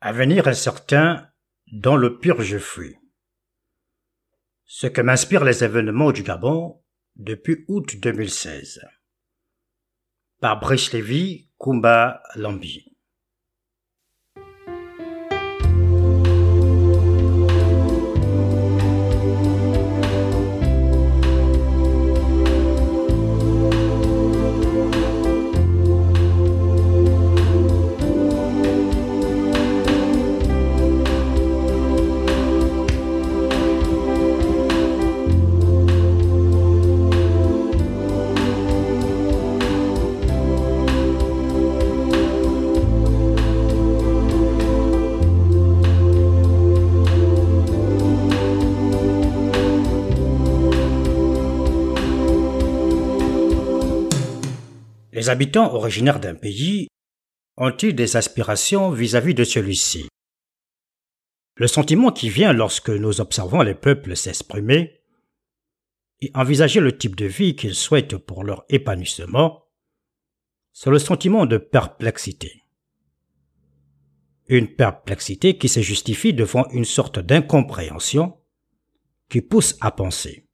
Avenir incertain dans le pur je fuis. Ce que m'inspirent les événements du Gabon depuis août 2016. Par Brice Lévy, Kumba Lambi. Les habitants originaires d'un pays ont-ils des aspirations vis-à-vis de celui-ci? Le sentiment qui vient lorsque nous observons les peuples s'exprimer et envisager le type de vie qu'ils souhaitent pour leur épanouissement, c'est le sentiment de perplexité. Une perplexité qui se justifie devant une sorte d'incompréhension qui pousse à penser.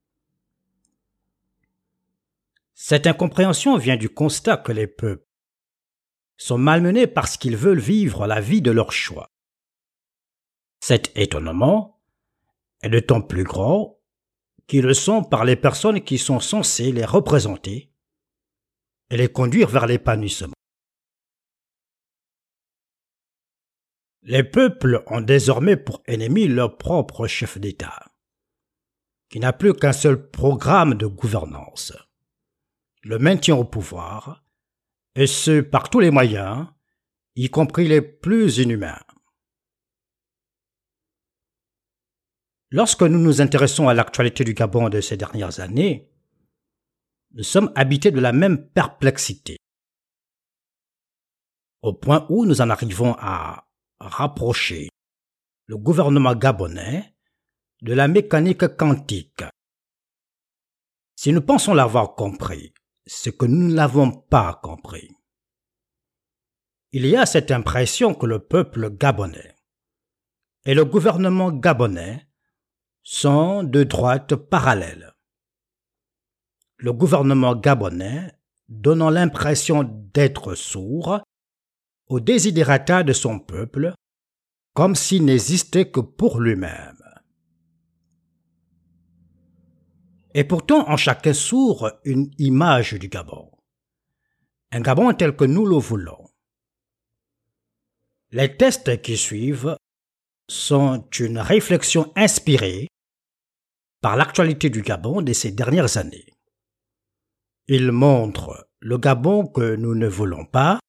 Cette incompréhension vient du constat que les peuples sont malmenés parce qu'ils veulent vivre la vie de leur choix. Cet étonnement est d'autant plus grand qu'ils le sont par les personnes qui sont censées les représenter et les conduire vers l'épanouissement. Les peuples ont désormais pour ennemi leur propre chef d'État, qui n'a plus qu'un seul programme de gouvernance le maintien au pouvoir, et ce par tous les moyens, y compris les plus inhumains. Lorsque nous nous intéressons à l'actualité du Gabon de ces dernières années, nous sommes habités de la même perplexité, au point où nous en arrivons à rapprocher le gouvernement gabonais de la mécanique quantique. Si nous pensons l'avoir compris, ce que nous ne l'avons pas compris. Il y a cette impression que le peuple gabonais et le gouvernement gabonais sont de droite parallèle. Le gouvernement gabonais donnant l'impression d'être sourd aux désidérata de son peuple, comme s'il n'existait que pour lui-même. Et pourtant en chacun sourd une image du Gabon. Un Gabon tel que nous le voulons. Les tests qui suivent sont une réflexion inspirée par l'actualité du Gabon de ces dernières années. Ils montrent le Gabon que nous ne voulons pas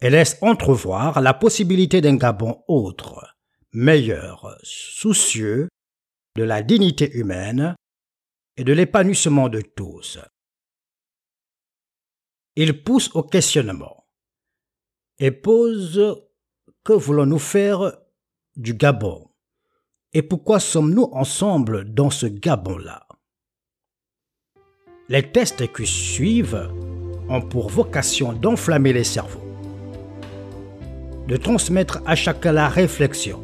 et laissent entrevoir la possibilité d'un Gabon autre, meilleur, soucieux de la dignité humaine et de l'épanouissement de tous. Il pousse au questionnement et pose que voulons-nous faire du Gabon et pourquoi sommes-nous ensemble dans ce Gabon-là? Les tests qui suivent ont pour vocation d'enflammer les cerveaux, de transmettre à chacun la réflexion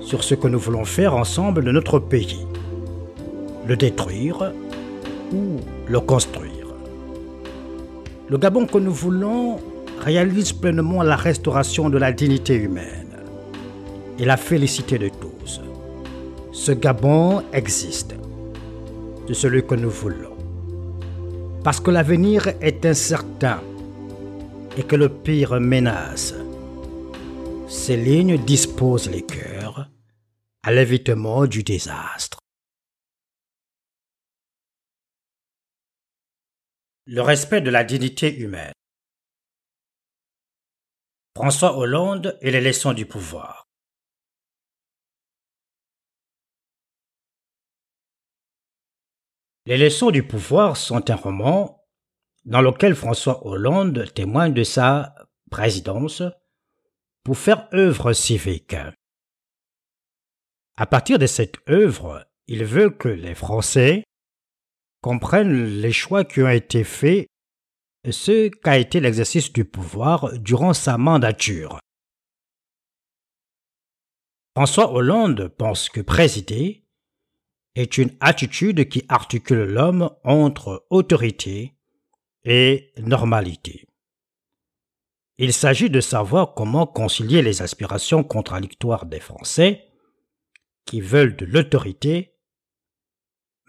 sur ce que nous voulons faire ensemble de notre pays le détruire ou le construire. Le Gabon que nous voulons réalise pleinement la restauration de la dignité humaine et la félicité de tous. Ce Gabon existe. de celui que nous voulons. Parce que l'avenir est incertain et que le pire menace. Ces lignes disposent les cœurs à l'évitement du désastre. Le respect de la dignité humaine. François Hollande et les leçons du pouvoir. Les leçons du pouvoir sont un roman dans lequel François Hollande témoigne de sa présidence pour faire œuvre civique. À partir de cette œuvre, il veut que les Français comprennent les choix qui ont été faits ce qu'a été l'exercice du pouvoir durant sa mandature. François Hollande pense que présider est une attitude qui articule l'homme entre autorité et normalité. Il s'agit de savoir comment concilier les aspirations contradictoires des Français qui veulent de l'autorité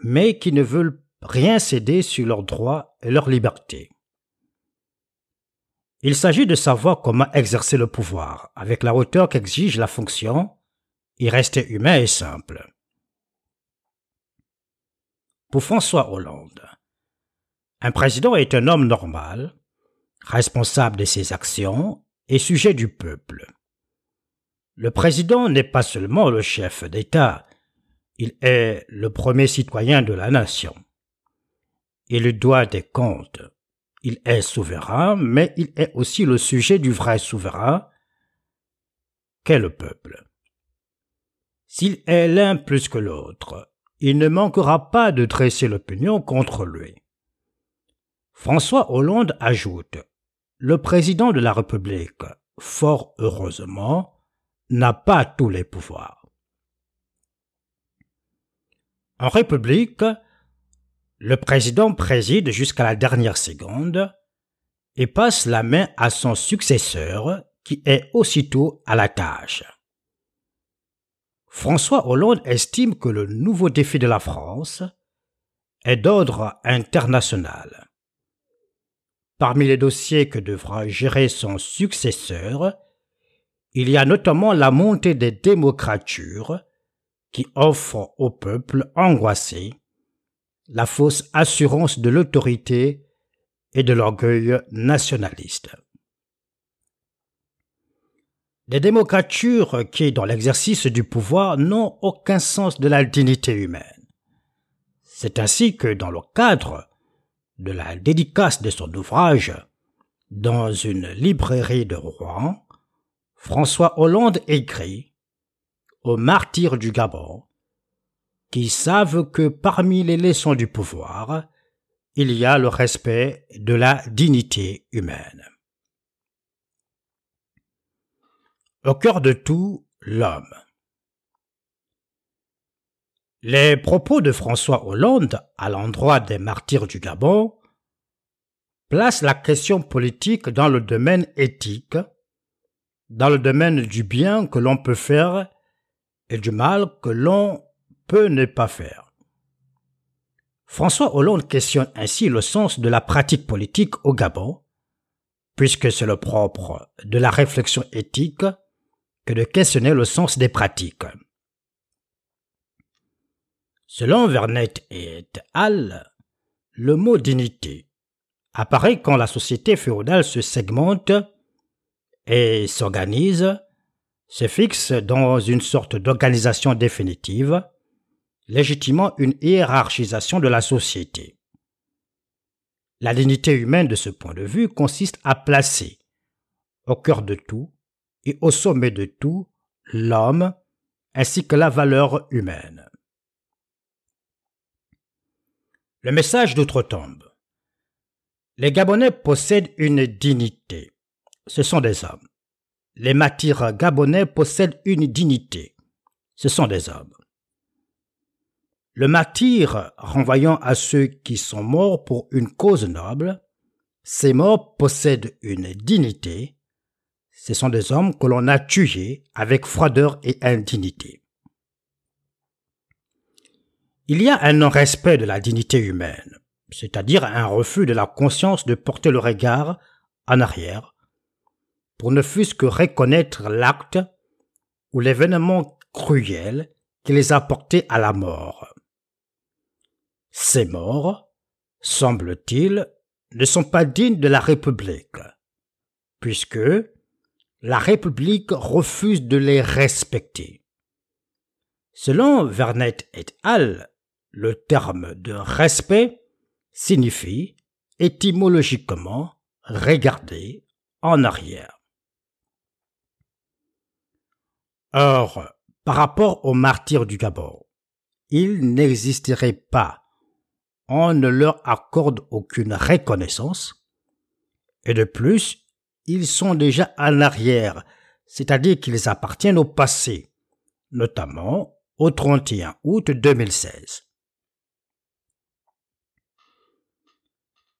mais qui ne veulent rien céder sur leurs droits et leurs libertés. Il s'agit de savoir comment exercer le pouvoir avec la hauteur qu'exige la fonction y rester humain et simple. Pour François Hollande, un président est un homme normal, responsable de ses actions et sujet du peuple. Le président n'est pas seulement le chef d'État, il est le premier citoyen de la nation. Il doit des comptes. Il est souverain, mais il est aussi le sujet du vrai souverain qu'est le peuple. S'il est l'un plus que l'autre, il ne manquera pas de dresser l'opinion contre lui. François Hollande ajoute Le président de la République, fort heureusement, n'a pas tous les pouvoirs. En République, le président préside jusqu'à la dernière seconde et passe la main à son successeur qui est aussitôt à la tâche. François Hollande estime que le nouveau défi de la France est d'ordre international. Parmi les dossiers que devra gérer son successeur, il y a notamment la montée des démocratures qui offrent au peuple angoissé la fausse assurance de l'autorité et de l'orgueil nationaliste. Les démocratures qui, dans l'exercice du pouvoir, n'ont aucun sens de la dignité humaine. C'est ainsi que, dans le cadre de la dédicace de son ouvrage, dans une librairie de Rouen, François Hollande écrit aux martyrs du Gabon, qui savent que parmi les leçons du pouvoir, il y a le respect de la dignité humaine. Au cœur de tout, l'homme. Les propos de François Hollande à l'endroit des martyrs du Gabon placent la question politique dans le domaine éthique, dans le domaine du bien que l'on peut faire et du mal que l'on peut ne pas faire. François Hollande questionne ainsi le sens de la pratique politique au Gabon, puisque c'est le propre de la réflexion éthique que de questionner le sens des pratiques. Selon Vernet et al., le mot dignité apparaît quand la société féodale se segmente et s'organise, se fixe dans une sorte d'organisation définitive, légitimement une hiérarchisation de la société. La dignité humaine de ce point de vue consiste à placer au cœur de tout et au sommet de tout l'homme ainsi que la valeur humaine. Le message d'outre-tombe. Les Gabonais possèdent une dignité. Ce sont des hommes. Les martyrs gabonais possèdent une dignité. Ce sont des hommes. Le martyr renvoyant à ceux qui sont morts pour une cause noble, ces morts possèdent une dignité ce sont des hommes que l'on a tués avec froideur et indignité. Il y a un non-respect de la dignité humaine, c'est-à-dire un refus de la conscience de porter le regard en arrière, pour ne fût-ce que reconnaître l'acte ou l'événement cruel qui les a portés à la mort. Ces morts, semble-t-il, ne sont pas dignes de la République, puisque, la République refuse de les respecter. Selon Vernet et al., le terme de respect signifie étymologiquement regarder en arrière. Or, par rapport aux martyrs du Gabon, ils n'existeraient pas. On ne leur accorde aucune reconnaissance, et de plus, ils sont déjà en arrière, c'est-à-dire qu'ils appartiennent au passé, notamment au 31 août 2016.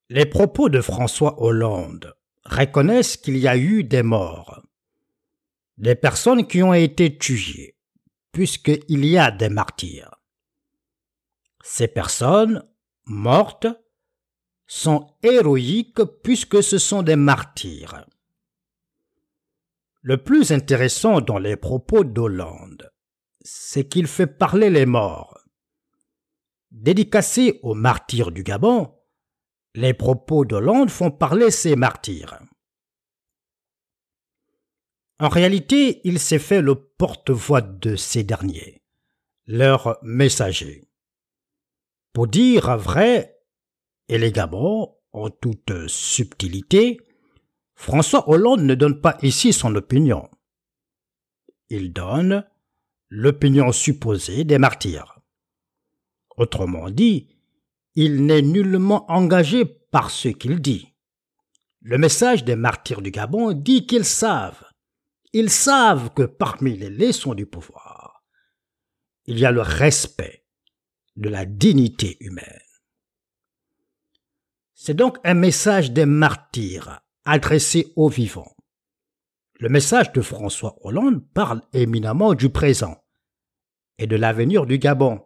Les propos de François Hollande reconnaissent qu'il y a eu des morts, des personnes qui ont été tuées, puisqu'il y a des martyrs. Ces personnes mortes sont héroïques puisque ce sont des martyrs. Le plus intéressant dans les propos d'Hollande, c'est qu'il fait parler les morts. Dédicacés aux martyrs du Gabon, les propos d'Hollande font parler ces martyrs. En réalité, il s'est fait le porte-voix de ces derniers, leur messager. Pour dire vrai, élégamment, en toute subtilité, François Hollande ne donne pas ici son opinion. Il donne l'opinion supposée des martyrs. Autrement dit, il n'est nullement engagé par ce qu'il dit. Le message des martyrs du Gabon dit qu'ils savent. Ils savent que parmi les leçons du pouvoir, il y a le respect de la dignité humaine. C'est donc un message des martyrs adressé aux vivants. Le message de François Hollande parle éminemment du présent et de l'avenir du Gabon,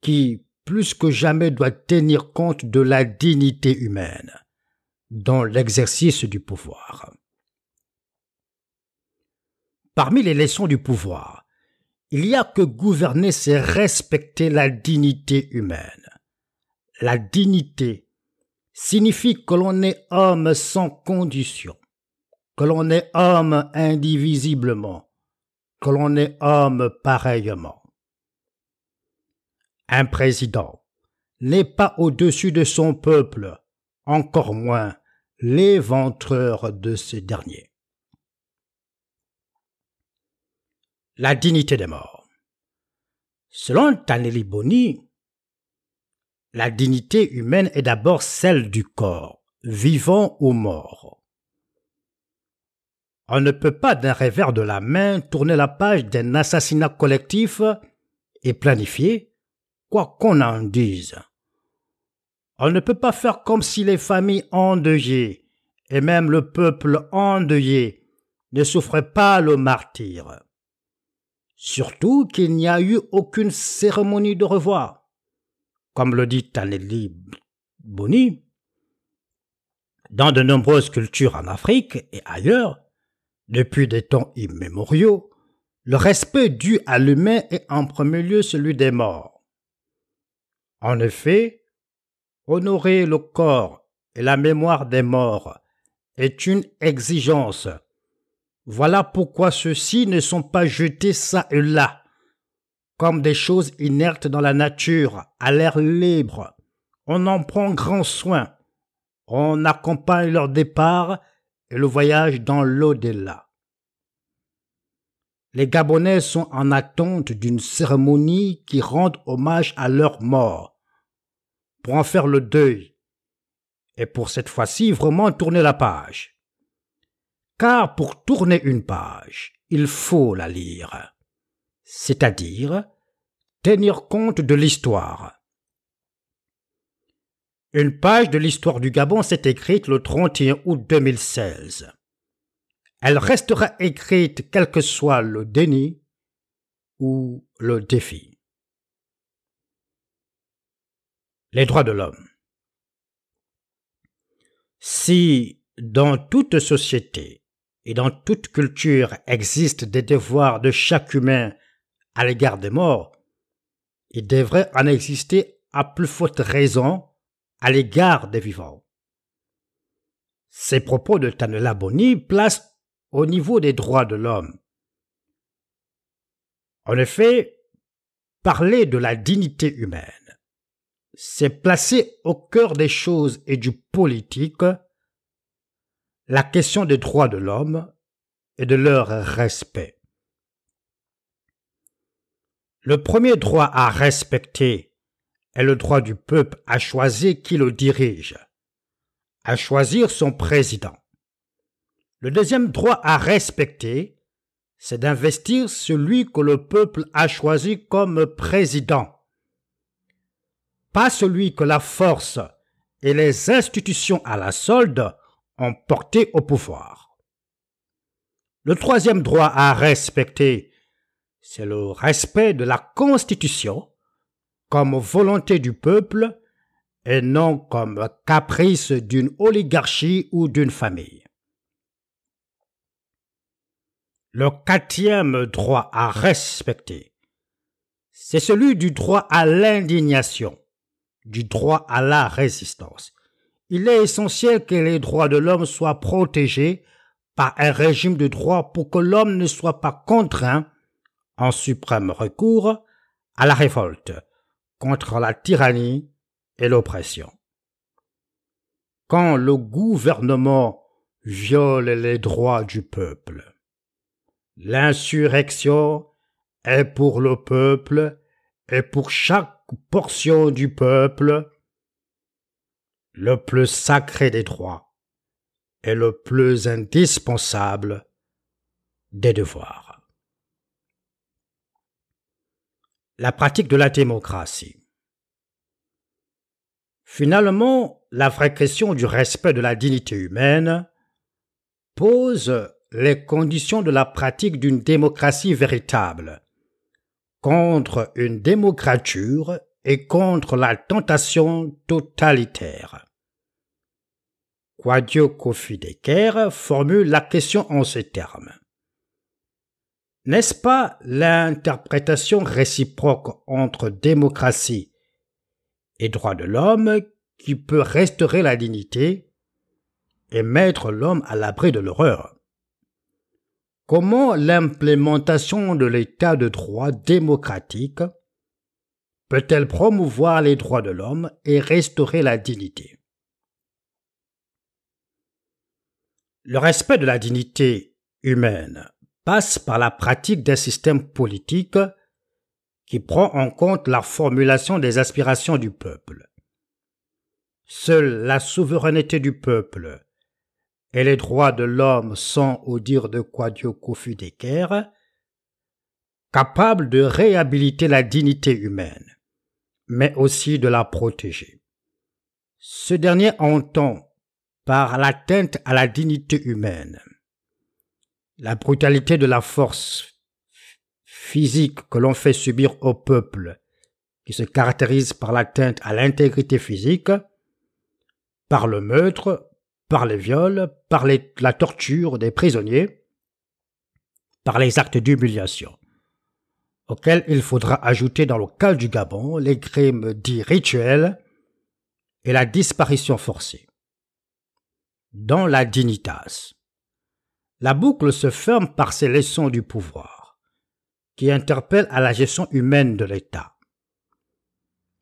qui, plus que jamais doit tenir compte de la dignité humaine dans l'exercice du pouvoir. Parmi les leçons du pouvoir, il y a que gouverner, c'est respecter la dignité humaine. La dignité signifie que l'on est homme sans condition, que l'on est homme indivisiblement, que l'on est homme pareillement. Un président n'est pas au-dessus de son peuple, encore moins l'éventreur de ce dernier. La dignité des morts. Selon Taneli Boni, la dignité humaine est d'abord celle du corps, vivant ou mort. On ne peut pas d'un revers de la main tourner la page d'un assassinat collectif et planifier quoi qu'on en dise. On ne peut pas faire comme si les familles endeuillées et même le peuple endeuillé ne souffraient pas le martyr. Surtout qu'il n'y a eu aucune cérémonie de revoir. Comme le dit Taneli Boni, dans de nombreuses cultures en Afrique et ailleurs, depuis des temps immémoriaux, le respect dû à l'humain est en premier lieu celui des morts. En effet, honorer le corps et la mémoire des morts est une exigence. Voilà pourquoi ceux-ci ne sont pas jetés ça et là, comme des choses inertes dans la nature, à l'air libre. On en prend grand soin. On accompagne leur départ et le voyage dans l'au-delà. Les Gabonais sont en attente d'une cérémonie qui rende hommage à leur mort, pour en faire le deuil, et pour cette fois-ci vraiment tourner la page. Car pour tourner une page, il faut la lire, c'est-à-dire tenir compte de l'histoire. Une page de l'histoire du Gabon s'est écrite le 31 août 2016 elle restera écrite quel que soit le déni ou le défi. Les droits de l'homme. Si dans toute société et dans toute culture existent des devoirs de chaque humain à l'égard des morts, il devrait en exister à plus forte raison à l'égard des vivants. Ces propos de Tanela Boni placent au niveau des droits de l'homme. En effet, parler de la dignité humaine, c'est placer au cœur des choses et du politique la question des droits de l'homme et de leur respect. Le premier droit à respecter est le droit du peuple à choisir qui le dirige, à choisir son président. Le deuxième droit à respecter, c'est d'investir celui que le peuple a choisi comme président, pas celui que la force et les institutions à la solde porté au pouvoir. Le troisième droit à respecter, c'est le respect de la Constitution comme volonté du peuple et non comme caprice d'une oligarchie ou d'une famille. Le quatrième droit à respecter, c'est celui du droit à l'indignation, du droit à la résistance. Il est essentiel que les droits de l'homme soient protégés par un régime de droit pour que l'homme ne soit pas contraint, en suprême recours, à la révolte contre la tyrannie et l'oppression. Quand le gouvernement viole les droits du peuple, l'insurrection est pour le peuple et pour chaque portion du peuple le plus sacré des droits et le plus indispensable des devoirs. La pratique de la démocratie. Finalement, la vraie question du respect de la dignité humaine pose les conditions de la pratique d'une démocratie véritable, contre une démocrature et contre la tentation totalitaire. Quadio Kofi formule la question en ces termes. N'est-ce pas l'interprétation réciproque entre démocratie et droit de l'homme qui peut restaurer la dignité et mettre l'homme à l'abri de l'horreur? Comment l'implémentation de l'état de droit démocratique peut-elle promouvoir les droits de l'homme et restaurer la dignité? Le respect de la dignité humaine passe par la pratique d'un système politique qui prend en compte la formulation des aspirations du peuple. Seule la souveraineté du peuple et les droits de l'homme sont, au dire de Quadio Kofu capables de réhabiliter la dignité humaine, mais aussi de la protéger. Ce dernier entend, par l'atteinte à la dignité humaine, la brutalité de la force physique que l'on fait subir au peuple, qui se caractérise par l'atteinte à l'intégrité physique, par le meurtre, par les viols, par la torture des prisonniers, par les actes d'humiliation, auxquels il faudra ajouter dans le cas du Gabon les crimes dits rituels et la disparition forcée. Dans la dignitas, la boucle se ferme par ces leçons du pouvoir qui interpelle à la gestion humaine de l'État.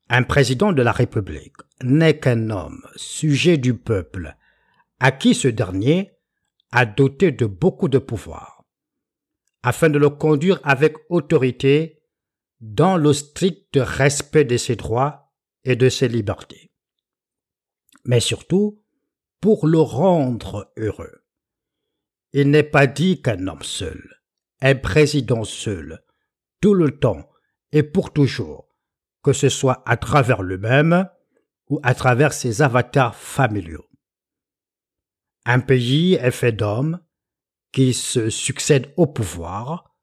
Un président de la République n'est qu'un homme sujet du peuple, à qui ce dernier a doté de beaucoup de pouvoir, afin de le conduire avec autorité dans le strict respect de ses droits et de ses libertés. Mais surtout, pour le rendre heureux. Il n'est pas dit qu'un homme seul, un président seul, tout le temps et pour toujours, que ce soit à travers lui-même ou à travers ses avatars familiaux. Un pays est fait d'hommes qui se succèdent au pouvoir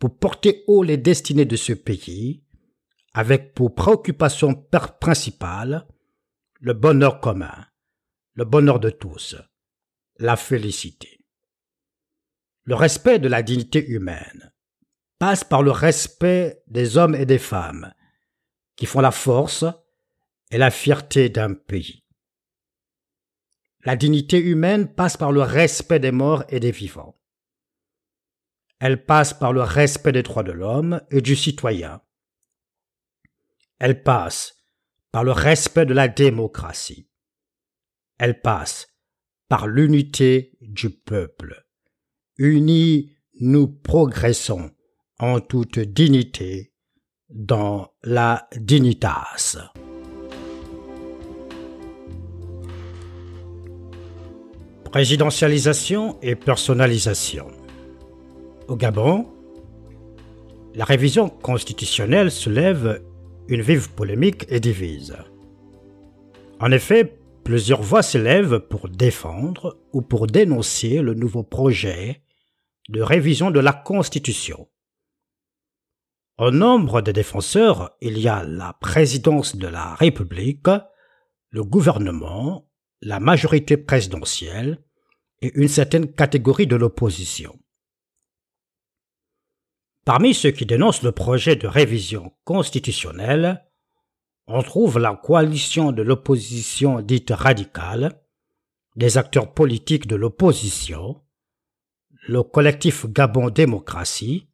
pour porter haut les destinées de ce pays, avec pour préoccupation principale le bonheur commun, le bonheur de tous, la félicité. Le respect de la dignité humaine, passe par le respect des hommes et des femmes, qui font la force et la fierté d'un pays. La dignité humaine passe par le respect des morts et des vivants. Elle passe par le respect des droits de l'homme et du citoyen. Elle passe par le respect de la démocratie. Elle passe par l'unité du peuple. Unis, nous progressons en toute dignité dans la dignitas. Présidentialisation et personnalisation. Au Gabon, la révision constitutionnelle soulève une vive polémique et divise. En effet, plusieurs voix s'élèvent pour défendre ou pour dénoncer le nouveau projet de révision de la Constitution. Au nombre des défenseurs, il y a la présidence de la République, le gouvernement, la majorité présidentielle et une certaine catégorie de l'opposition. Parmi ceux qui dénoncent le projet de révision constitutionnelle, on trouve la coalition de l'opposition dite radicale, des acteurs politiques de l'opposition, le collectif Gabon Démocratie,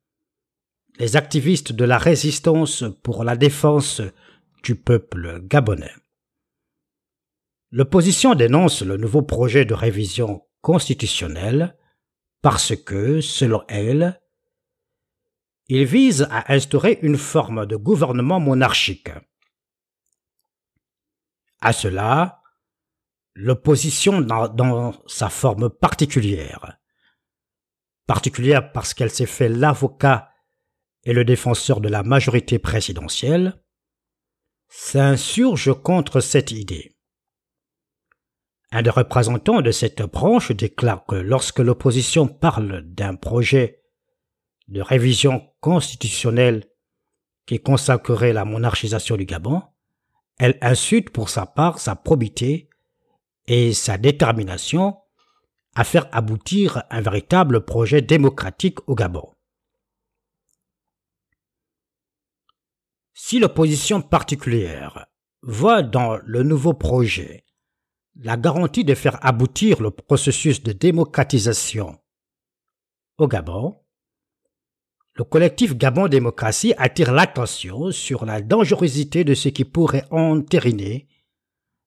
les activistes de la résistance pour la défense du peuple gabonais. L'opposition dénonce le nouveau projet de révision constitutionnelle parce que, selon elle, il vise à instaurer une forme de gouvernement monarchique. À cela, l'opposition dans, sa forme particulière, particulière parce qu'elle s'est fait l'avocat et le défenseur de la majorité présidentielle, s'insurge contre cette idée. Un des représentants de cette branche déclare que lorsque l'opposition parle d'un projet de révision constitutionnelle qui consacrerait la monarchisation du Gabon, elle insulte pour sa part sa probité et sa détermination à faire aboutir un véritable projet démocratique au Gabon. Si l'opposition particulière voit dans le nouveau projet la garantie de faire aboutir le processus de démocratisation au Gabon, le collectif Gabon Démocratie attire l'attention sur la dangerosité de ce qui pourrait entériner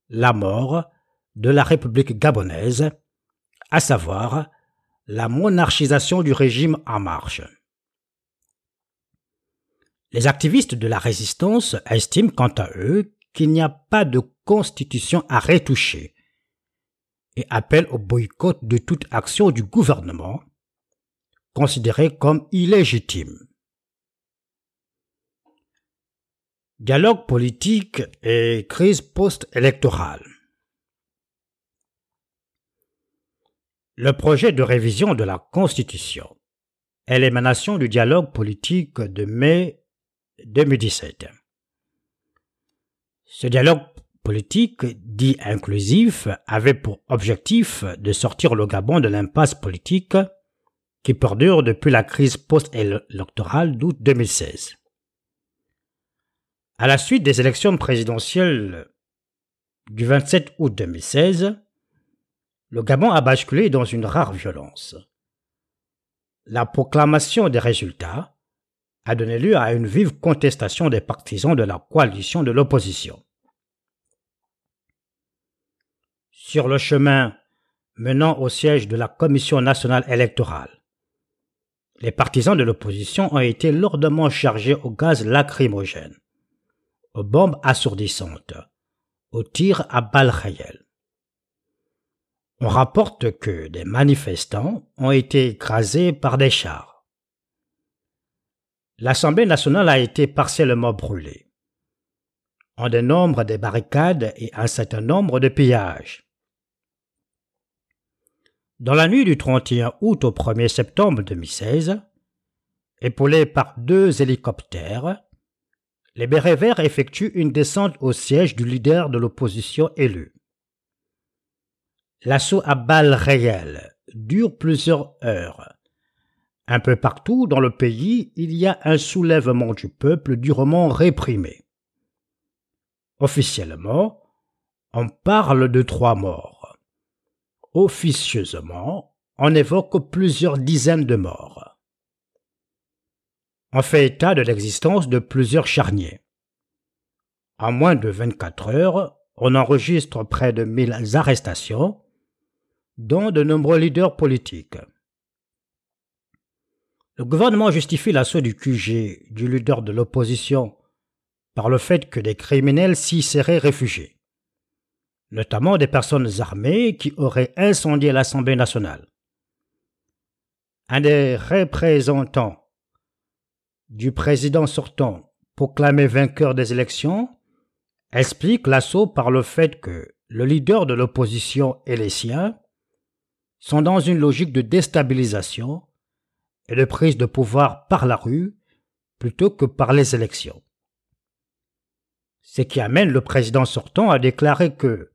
la mort de la République gabonaise, à savoir la monarchisation du régime en marche. Les activistes de la résistance estiment quant à eux qu'il n'y a pas de constitution à retoucher et appellent au boycott de toute action du gouvernement considéré comme illégitime. Dialogue politique et crise post-électorale. Le projet de révision de la Constitution est l'émanation du dialogue politique de mai 2017. Ce dialogue politique dit inclusif avait pour objectif de sortir le Gabon de l'impasse politique qui perdure depuis la crise post-électorale d'août 2016. À la suite des élections présidentielles du 27 août 2016, le Gabon a basculé dans une rare violence. La proclamation des résultats a donné lieu à une vive contestation des partisans de la coalition de l'opposition. Sur le chemin menant au siège de la Commission nationale électorale, les partisans de l'opposition ont été lourdement chargés au gaz lacrymogène, aux bombes assourdissantes, aux tirs à balles réelles. On rapporte que des manifestants ont été écrasés par des chars. L'Assemblée nationale a été partiellement brûlée. On dénombre des barricades et un certain nombre de pillages. Dans la nuit du 31 août au 1er septembre 2016, épaulés par deux hélicoptères, les bérets verts effectuent une descente au siège du leader de l'opposition élu. L'assaut à balles réelles dure plusieurs heures. Un peu partout dans le pays, il y a un soulèvement du peuple durement réprimé. Officiellement, on parle de trois morts officieusement, on évoque plusieurs dizaines de morts. On fait état de l'existence de plusieurs charniers. En moins de 24 heures, on enregistre près de 1000 arrestations, dont de nombreux leaders politiques. Le gouvernement justifie l'assaut du QG du leader de l'opposition par le fait que des criminels s'y seraient réfugiés notamment des personnes armées qui auraient incendié l'Assemblée nationale. un des représentants du président sortant proclamé vainqueur des élections explique l'assaut par le fait que le leader de l'opposition et les siens sont dans une logique de déstabilisation et de prise de pouvoir par la rue plutôt que par les élections. Ce qui amène le président sortant à déclarer que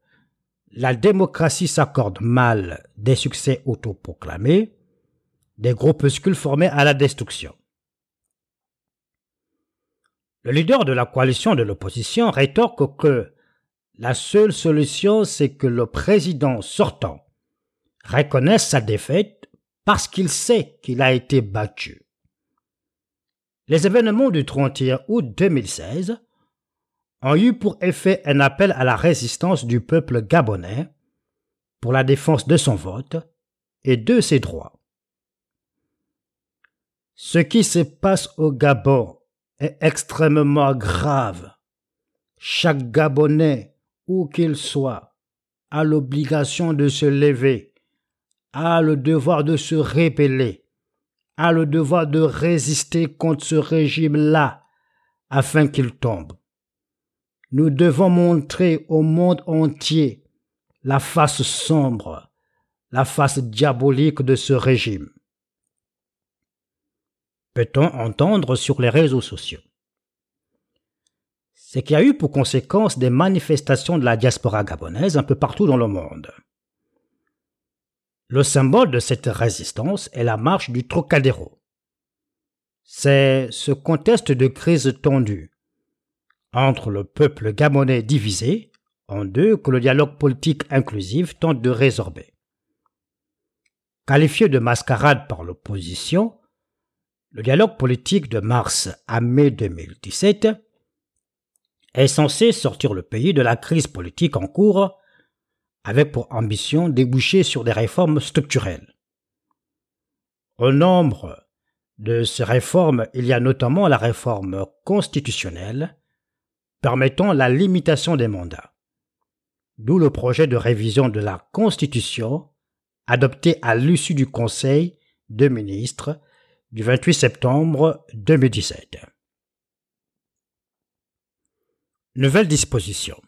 la démocratie s'accorde mal des succès autoproclamés, des groupuscules formés à la destruction. Le leader de la coalition de l'opposition rétorque que la seule solution, c'est que le président sortant reconnaisse sa défaite parce qu'il sait qu'il a été battu. Les événements du 31 août 2016 ont eu pour effet un appel à la résistance du peuple gabonais pour la défense de son vote et de ses droits. Ce qui se passe au Gabon est extrêmement grave. Chaque Gabonais, où qu'il soit, a l'obligation de se lever, a le devoir de se rébeller, a le devoir de résister contre ce régime-là afin qu'il tombe. Nous devons montrer au monde entier la face sombre, la face diabolique de ce régime peut-on entendre sur les réseaux sociaux. Ce qui a eu pour conséquence des manifestations de la diaspora gabonaise un peu partout dans le monde? Le symbole de cette résistance est la marche du Trocadéro. C'est ce contexte de crise tendue entre le peuple gabonais divisé en deux que le dialogue politique inclusif tente de résorber. Qualifié de mascarade par l'opposition, le dialogue politique de mars à mai 2017 est censé sortir le pays de la crise politique en cours avec pour ambition déboucher sur des réformes structurelles. Au nombre de ces réformes, il y a notamment la réforme constitutionnelle permettant la limitation des mandats, d'où le projet de révision de la Constitution adopté à l'issue du Conseil de ministres du 28 septembre 2017. Nouvelle disposition.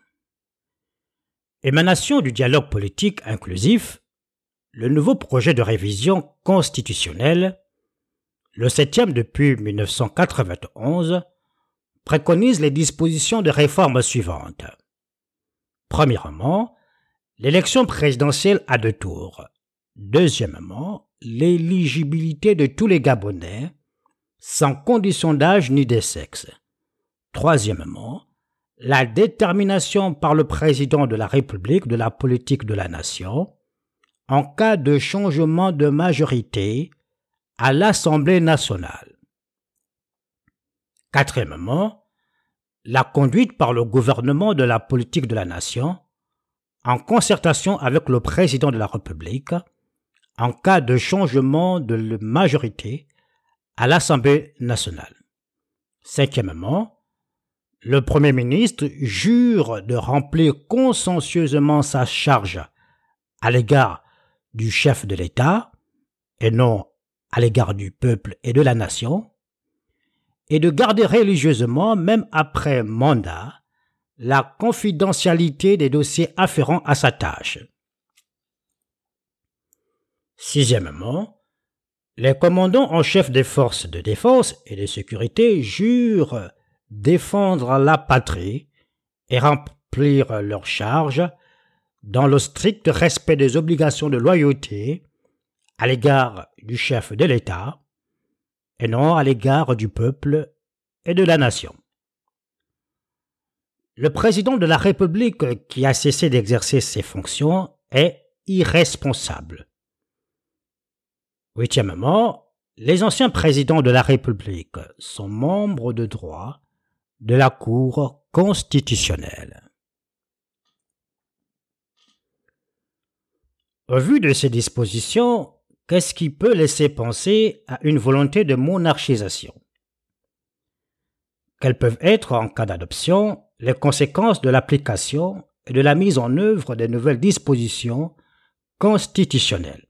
Émanation du dialogue politique inclusif, le nouveau projet de révision constitutionnelle, le septième depuis 1991, préconise les dispositions de réforme suivantes. Premièrement, l'élection présidentielle à deux tours. Deuxièmement, l'éligibilité de tous les Gabonais, sans condition d'âge ni de sexe. Troisièmement, la détermination par le président de la République de la politique de la nation en cas de changement de majorité à l'Assemblée nationale. Quatrièmement, la conduite par le gouvernement de la politique de la nation en concertation avec le président de la République en cas de changement de majorité à l'Assemblée nationale. Cinquièmement, le Premier ministre jure de remplir consciencieusement sa charge à l'égard du chef de l'État et non à l'égard du peuple et de la nation, et de garder religieusement, même après mandat, la confidentialité des dossiers afférents à sa tâche. Sixièmement, les commandants en chef des forces de défense et de sécurité jurent défendre la patrie et remplir leurs charges dans le strict respect des obligations de loyauté à l'égard du chef de l'État et non à l'égard du peuple et de la nation. Le président de la République qui a cessé d'exercer ses fonctions est irresponsable Huitièmement, les anciens présidents de la République sont membres de droit de la Cour constitutionnelle. Au vu de ces dispositions, qu'est-ce qui peut laisser penser à une volonté de monarchisation? Quelles peuvent être, en cas d'adoption, les conséquences de l'application et de la mise en œuvre des nouvelles dispositions constitutionnelles?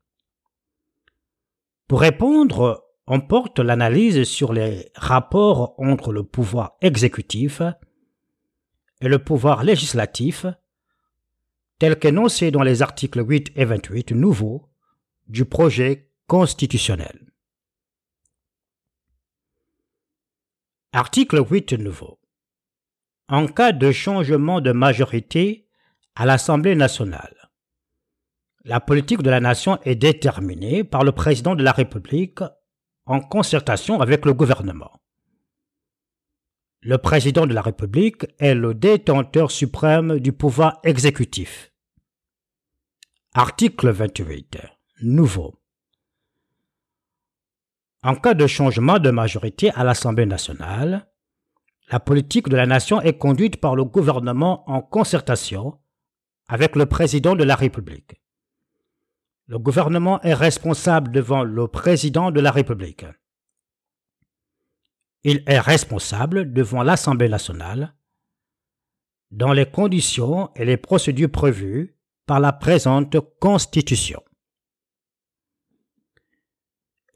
Pour répondre, on porte l'analyse sur les rapports entre le pouvoir exécutif et le pouvoir législatif, tel qu'énoncé dans les articles 8 et 28 nouveaux du projet constitutionnel. Article 8 nouveau. En cas de changement de majorité à l'Assemblée nationale, la politique de la nation est déterminée par le président de la République en concertation avec le gouvernement. Le président de la République est le détenteur suprême du pouvoir exécutif. Article 28. Nouveau. En cas de changement de majorité à l'Assemblée nationale, la politique de la nation est conduite par le gouvernement en concertation avec le président de la République. Le gouvernement est responsable devant le président de la République. Il est responsable devant l'Assemblée nationale dans les conditions et les procédures prévues par la présente Constitution.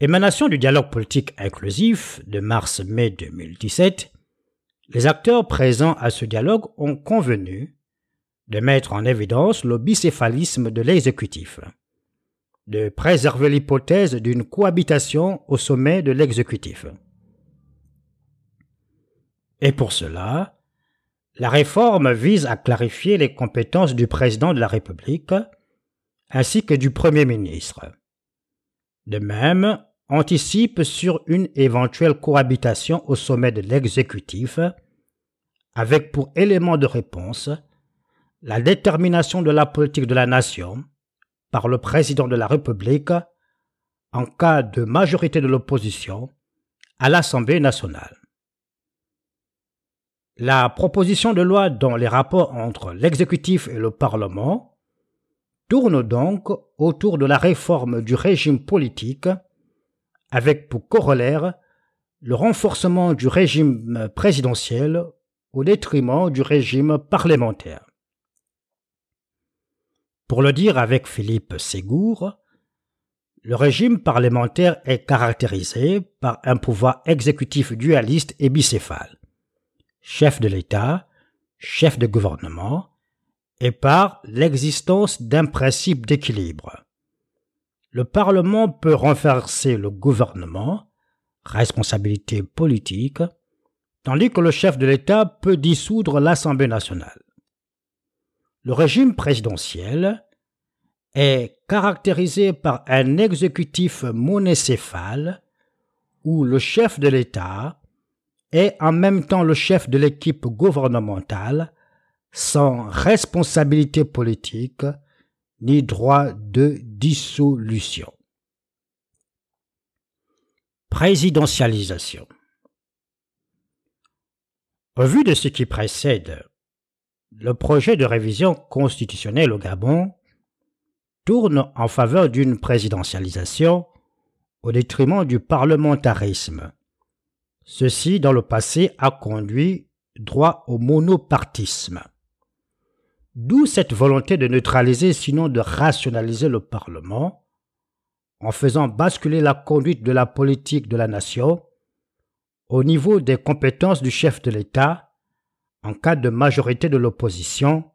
Émanation du dialogue politique inclusif de mars-mai 2017, les acteurs présents à ce dialogue ont convenu de mettre en évidence le bicéphalisme de l'exécutif, de préserver l'hypothèse d'une cohabitation au sommet de l'exécutif. Et pour cela, la réforme vise à clarifier les compétences du président de la République ainsi que du Premier ministre. De même, anticipe sur une éventuelle cohabitation au sommet de l'exécutif, avec pour élément de réponse la détermination de la politique de la nation par le président de la République en cas de majorité de l'opposition à l'Assemblée nationale. La proposition de loi dans les rapports entre l'exécutif et le Parlement tourne donc autour de la réforme du régime politique avec pour corollaire le renforcement du régime présidentiel au détriment du régime parlementaire. Pour le dire avec Philippe Ségour, le régime parlementaire est caractérisé par un pouvoir exécutif dualiste et bicéphale, chef de l'État, chef de gouvernement, et par l'existence d'un principe d'équilibre le Parlement peut renverser le gouvernement, responsabilité politique, tandis que le chef de l'État peut dissoudre l'Assemblée nationale. Le régime présidentiel est caractérisé par un exécutif monécéphale où le chef de l'État est en même temps le chef de l'équipe gouvernementale sans responsabilité politique ni droit de dissolution. Présidentialisation. Au vu de ce qui précède, le projet de révision constitutionnelle au Gabon tourne en faveur d'une présidentialisation au détriment du parlementarisme. Ceci, dans le passé, a conduit droit au monopartisme. D'où cette volonté de neutraliser, sinon de rationaliser le Parlement, en faisant basculer la conduite de la politique de la nation au niveau des compétences du chef de l'État en cas de majorité de l'opposition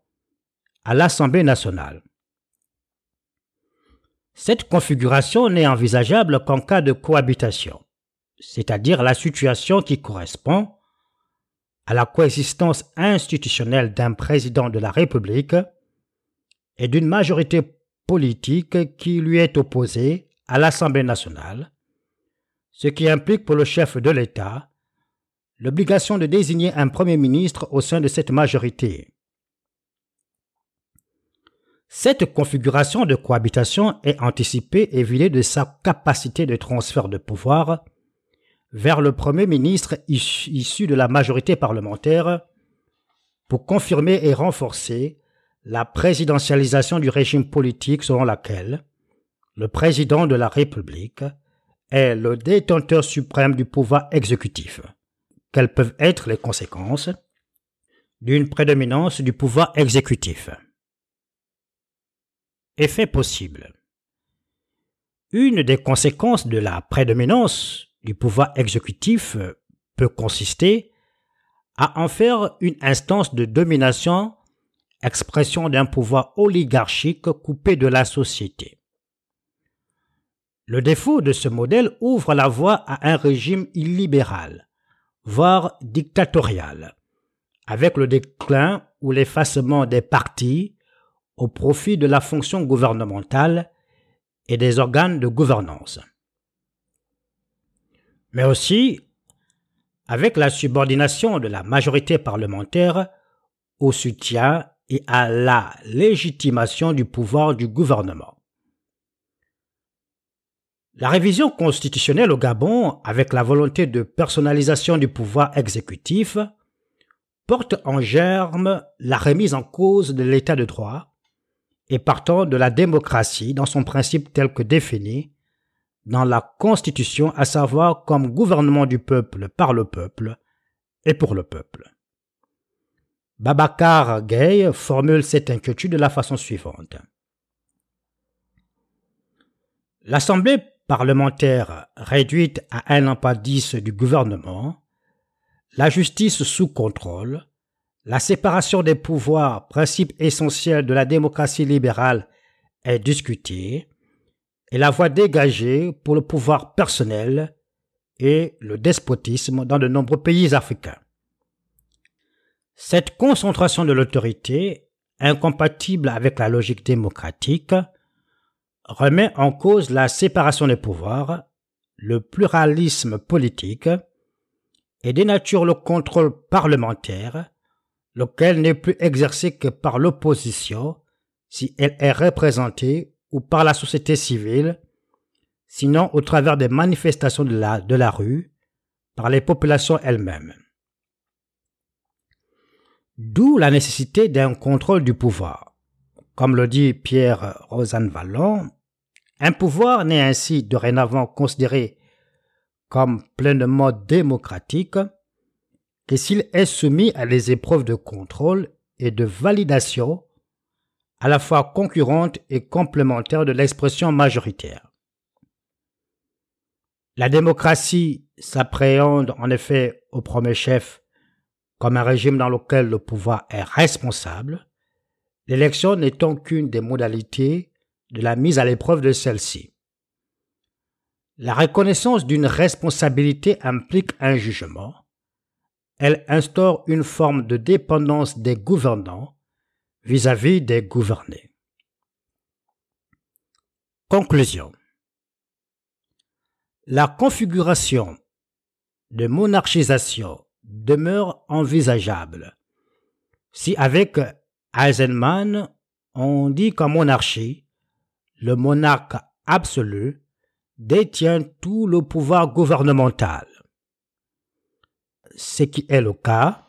à l'Assemblée nationale. Cette configuration n'est envisageable qu'en cas de cohabitation, c'est-à-dire la situation qui correspond à la coexistence institutionnelle d'un président de la République et d'une majorité politique qui lui est opposée à l'Assemblée nationale, ce qui implique pour le chef de l'État l'obligation de désigner un Premier ministre au sein de cette majorité. Cette configuration de cohabitation est anticipée et vidée de sa capacité de transfert de pouvoir vers le Premier ministre issu de la majorité parlementaire pour confirmer et renforcer la présidentialisation du régime politique selon laquelle le président de la République est le détenteur suprême du pouvoir exécutif. Quelles peuvent être les conséquences d'une prédominance du pouvoir exécutif? Effet possible. Une des conséquences de la prédominance du pouvoir exécutif peut consister à en faire une instance de domination, expression d'un pouvoir oligarchique coupé de la société. Le défaut de ce modèle ouvre la voie à un régime illibéral, voire dictatorial, avec le déclin ou l'effacement des partis au profit de la fonction gouvernementale et des organes de gouvernance. Mais aussi avec la subordination de la majorité parlementaire au soutien et à la légitimation du pouvoir du gouvernement. La révision constitutionnelle au Gabon, avec la volonté de personnalisation du pouvoir exécutif, porte en germe la remise en cause de l'état de droit et partant de la démocratie dans son principe tel que défini dans la Constitution, à savoir comme gouvernement du peuple par le peuple et pour le peuple. Babacar Gay formule cette inquiétude de la façon suivante. L'Assemblée parlementaire réduite à un empadis du gouvernement, la justice sous contrôle, la séparation des pouvoirs, principe essentiel de la démocratie libérale, est discutée, et la voie dégagée pour le pouvoir personnel et le despotisme dans de nombreux pays africains. Cette concentration de l'autorité, incompatible avec la logique démocratique, remet en cause la séparation des pouvoirs, le pluralisme politique et dénature le contrôle parlementaire, lequel n'est plus exercé que par l'opposition si elle est représentée ou par la société civile, sinon au travers des manifestations de la, rue, par les populations elles-mêmes. D'où la nécessité d'un contrôle du pouvoir. Comme le dit Pierre Rosanne Vallon, un pouvoir n'est ainsi dorénavant considéré comme pleinement démocratique que s'il est soumis à des épreuves de contrôle et de validation à la fois concurrentes et complémentaires de l'expression majoritaire. La démocratie s'appréhende en effet au premier chef comme un régime dans lequel le pouvoir est responsable, l'élection n'étant qu'une des modalités de la mise à l'épreuve de celle-ci. La reconnaissance d'une responsabilité implique un jugement. Elle instaure une forme de dépendance des gouvernants vis-à-vis des gouvernés. Conclusion. La configuration de monarchisation demeure envisageable si avec Eisenman on dit qu'en monarchie, le monarque absolu détient tout le pouvoir gouvernemental. Ce qui est le cas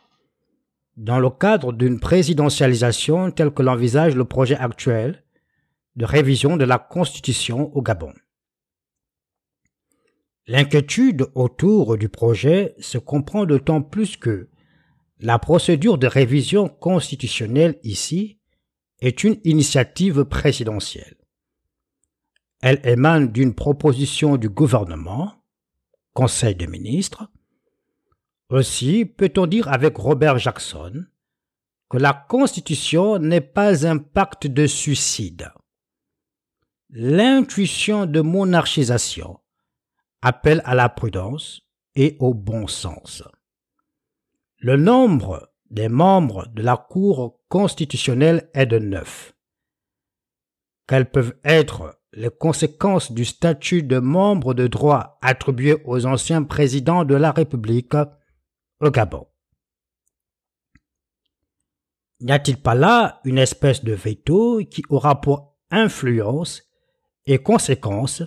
dans le cadre d'une présidentialisation telle que l'envisage le projet actuel de révision de la Constitution au Gabon. L'inquiétude autour du projet se comprend d'autant plus que la procédure de révision constitutionnelle ici est une initiative présidentielle. Elle émane d'une proposition du gouvernement, Conseil des ministres. Aussi peut-on dire avec Robert Jackson que la Constitution n'est pas un pacte de suicide. L'intuition de monarchisation appelle à la prudence et au bon sens. Le nombre des membres de la Cour constitutionnelle est de neuf. Quelles peuvent être les conséquences du statut de membre de droit attribué aux anciens présidents de la République? Au Gabon. N'y a-t-il pas là une espèce de veto qui aura pour influence et conséquence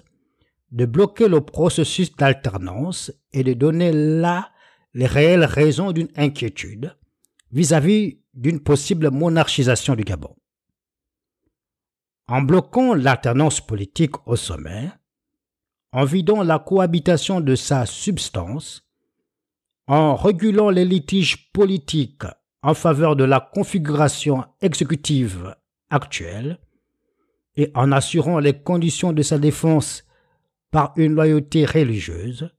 de bloquer le processus d'alternance et de donner là les réelles raisons d'une inquiétude vis-à-vis d'une possible monarchisation du Gabon? En bloquant l'alternance politique au sommet, en vidant la cohabitation de sa substance, en régulant les litiges politiques en faveur de la configuration exécutive actuelle et en assurant les conditions de sa défense par une loyauté religieuse,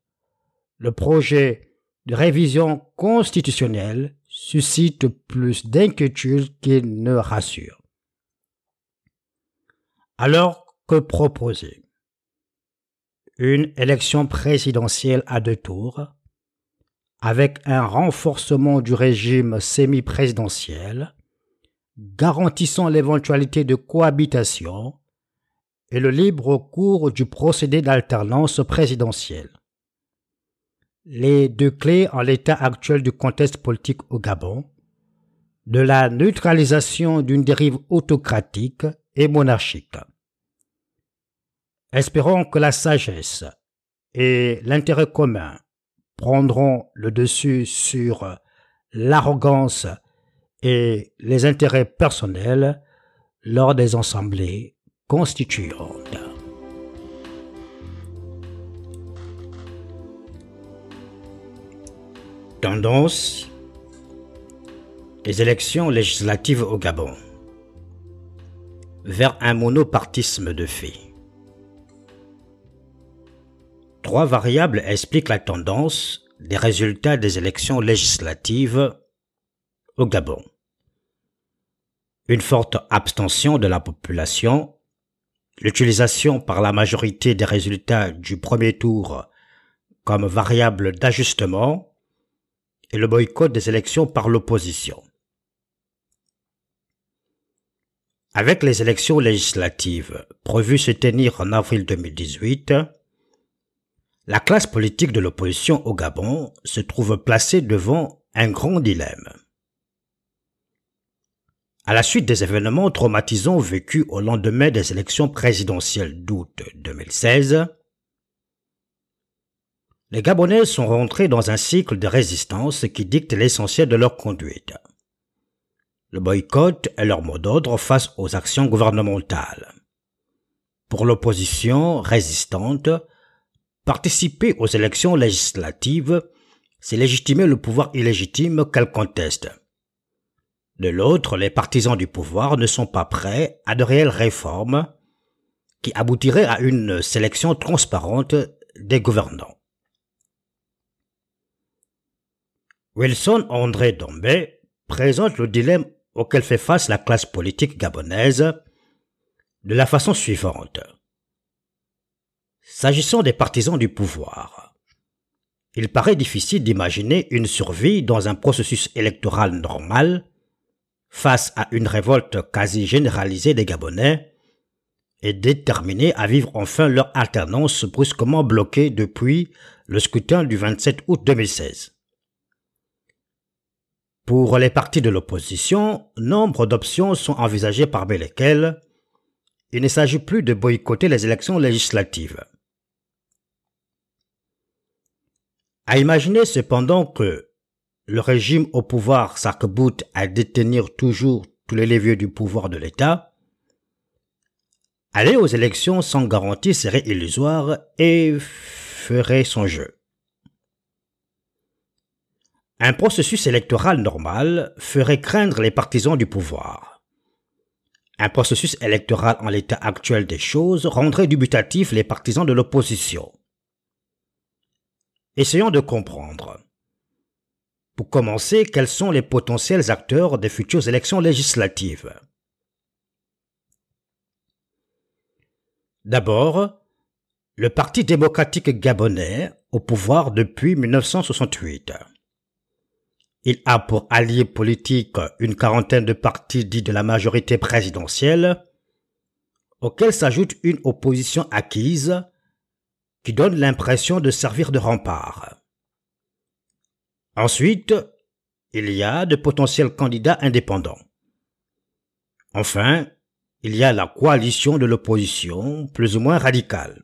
le projet de révision constitutionnelle suscite plus d'inquiétude qu'il ne rassure. Alors que proposer? Une élection présidentielle à deux tours, avec un renforcement du régime semi-présidentiel, garantissant l'éventualité de cohabitation et le libre cours du procédé d'alternance présidentielle. Les deux clés en l'état actuel du contexte politique au Gabon, de la neutralisation d'une dérive autocratique et monarchique. Espérons que la sagesse et l'intérêt commun prendront le dessus sur l'arrogance et les intérêts personnels lors des assemblées constituante. Tendance Les élections législatives au Gabon vers un monopartisme de fait. Trois variables expliquent la tendance des résultats des élections législatives au Gabon. Une forte abstention de la population L'utilisation par la majorité des résultats du premier tour comme variable d'ajustement et le boycott des élections par l'opposition. Avec les élections législatives prévues se tenir en avril 2018, la classe politique de l'opposition au Gabon se trouve placée devant un grand dilemme. À la suite des événements traumatisants vécus au lendemain des élections présidentielles d'août 2016, les Gabonais sont rentrés dans un cycle de résistance qui dicte l'essentiel de leur conduite. Le boycott est leur mot d'ordre face aux actions gouvernementales. Pour l'opposition résistante, participer aux élections législatives, c'est légitimer le pouvoir illégitime qu'elle conteste. De l'autre, les partisans du pouvoir ne sont pas prêts à de réelles réformes qui aboutiraient à une sélection transparente des gouvernants. Wilson André Dombé présente le dilemme auquel fait face la classe politique gabonaise de la façon suivante. S'agissant des partisans du pouvoir, il paraît difficile d'imaginer une survie dans un processus électoral normal face à une révolte quasi généralisée des Gabonais et déterminés à vivre enfin leur alternance brusquement bloquée depuis le scrutin du 27 août 2016. Pour les partis de l'opposition, nombre d'options sont envisagées parmi lesquelles il ne s'agit plus de boycotter les élections législatives. À imaginer cependant que le régime au pouvoir sarc à détenir toujours tous les leviers du pouvoir de l'État, aller aux élections sans garantie serait illusoire et ferait son jeu. Un processus électoral normal ferait craindre les partisans du pouvoir. Un processus électoral en l'état actuel des choses rendrait dubitatifs les partisans de l'opposition. Essayons de comprendre. Pour commencer, quels sont les potentiels acteurs des futures élections législatives? D'abord, le Parti démocratique gabonais au pouvoir depuis 1968. Il a pour allié politique une quarantaine de partis dits de la majorité présidentielle, auxquels s'ajoute une opposition acquise qui donne l'impression de servir de rempart. Ensuite, il y a de potentiels candidats indépendants. Enfin, il y a la coalition de l'opposition, plus ou moins radicale.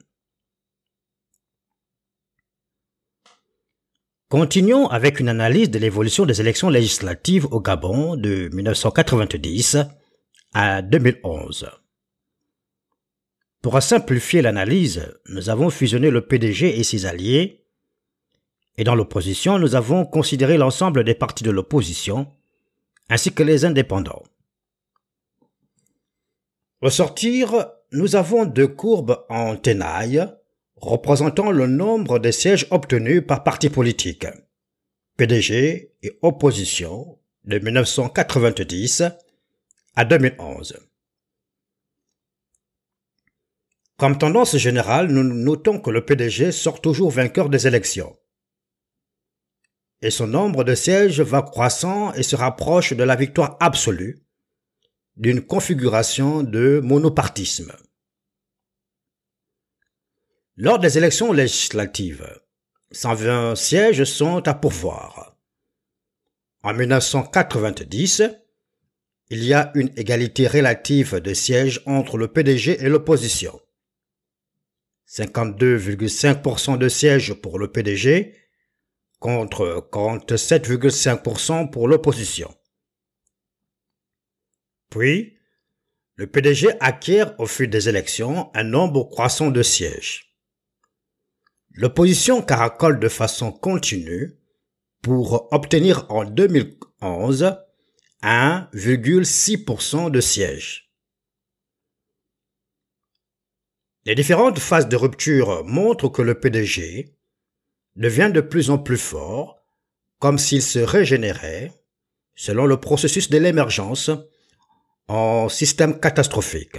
Continuons avec une analyse de l'évolution des élections législatives au Gabon de 1990 à 2011. Pour simplifier l'analyse, nous avons fusionné le PDG et ses alliés et dans l'opposition, nous avons considéré l'ensemble des partis de l'opposition, ainsi que les indépendants. Au sortir, nous avons deux courbes en tenaille, représentant le nombre de sièges obtenus par parti politique, PDG et opposition de 1990 à 2011. Comme tendance générale, nous notons que le PDG sort toujours vainqueur des élections. Et son nombre de sièges va croissant et se rapproche de la victoire absolue d'une configuration de monopartisme. Lors des élections législatives, 120 sièges sont à pourvoir. En 1990, il y a une égalité relative de sièges entre le PDG et l'opposition. 52,5% de sièges pour le PDG contre 47,5% pour l'opposition. Puis, le PDG acquiert au fil des élections un nombre croissant de sièges. L'opposition caracole de façon continue pour obtenir en 2011 1,6% de sièges. Les différentes phases de rupture montrent que le PDG devient de plus en plus fort, comme s'il se régénérait, selon le processus de l'émergence, en système catastrophique.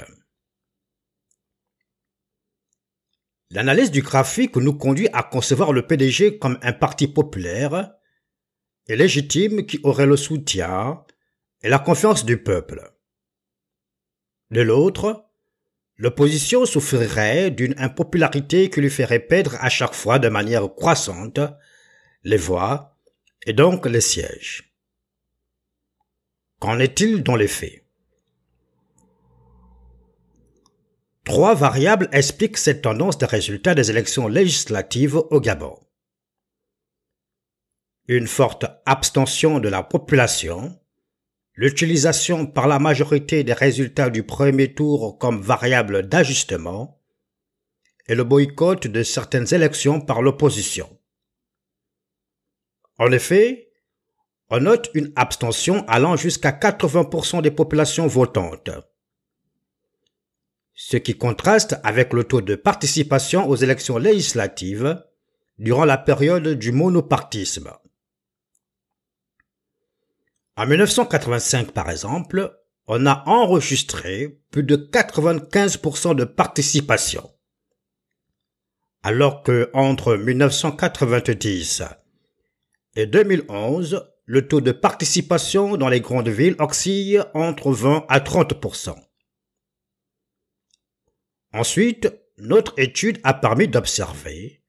L'analyse du graphique nous conduit à concevoir le PDG comme un parti populaire et légitime qui aurait le soutien et la confiance du peuple. De l'autre, l'opposition souffrirait d'une impopularité qui lui ferait perdre à chaque fois de manière croissante les voix et donc les sièges. Qu'en est-il dans les faits? Trois variables expliquent cette tendance des résultats des élections législatives au Gabon. Une forte abstention de la population, l'utilisation par la majorité des résultats du premier tour comme variable d'ajustement et le boycott de certaines élections par l'opposition. En effet, on note une abstention allant jusqu'à 80% des populations votantes, ce qui contraste avec le taux de participation aux élections législatives durant la période du monopartisme. En 1985, par exemple, on a enregistré plus de 95% de participation. Alors que entre 1990 et 2011, le taux de participation dans les grandes villes oscille entre 20 à 30%. Ensuite, notre étude a permis d'observer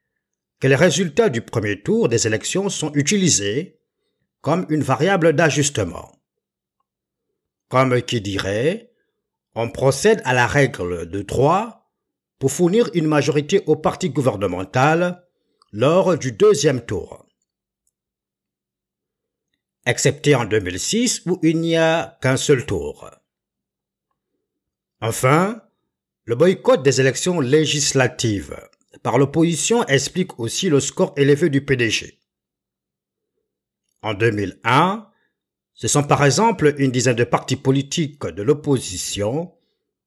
que les résultats du premier tour des élections sont utilisés comme une variable d'ajustement. Comme qui dirait, on procède à la règle de 3 pour fournir une majorité au parti gouvernemental lors du deuxième tour. Excepté en 2006 où il n'y a qu'un seul tour. Enfin, le boycott des élections législatives par l'opposition explique aussi le score élevé du PDG. En 2001, ce sont par exemple une dizaine de partis politiques de l'opposition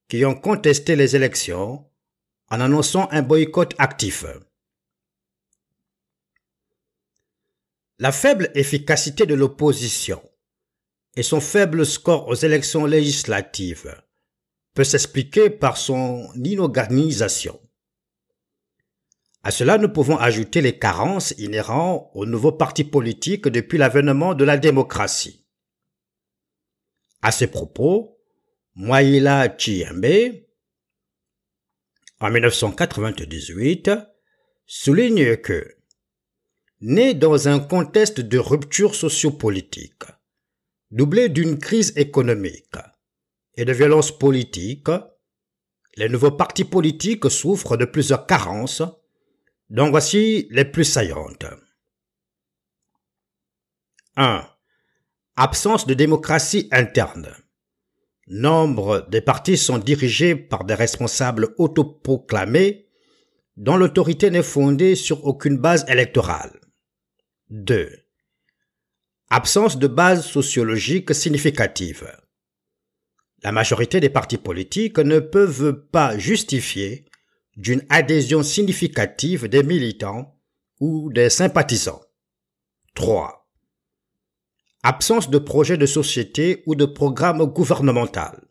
qui ont contesté les élections en annonçant un boycott actif. La faible efficacité de l'opposition et son faible score aux élections législatives peut s'expliquer par son inorganisation. À cela, nous pouvons ajouter les carences inhérentes au nouveau parti politique depuis l'avènement de la démocratie. À ce propos, Moïla Chiembe, en 1998, souligne que, né dans un contexte de rupture sociopolitique, doublé d'une crise économique et de violence politique, les nouveaux partis politiques souffrent de plusieurs carences donc voici les plus saillantes. 1. Absence de démocratie interne. Nombre des partis sont dirigés par des responsables autoproclamés dont l'autorité n'est fondée sur aucune base électorale. 2. Absence de base sociologique significative. La majorité des partis politiques ne peuvent pas justifier d'une adhésion significative des militants ou des sympathisants. 3. Absence de projet de société ou de programme gouvernemental.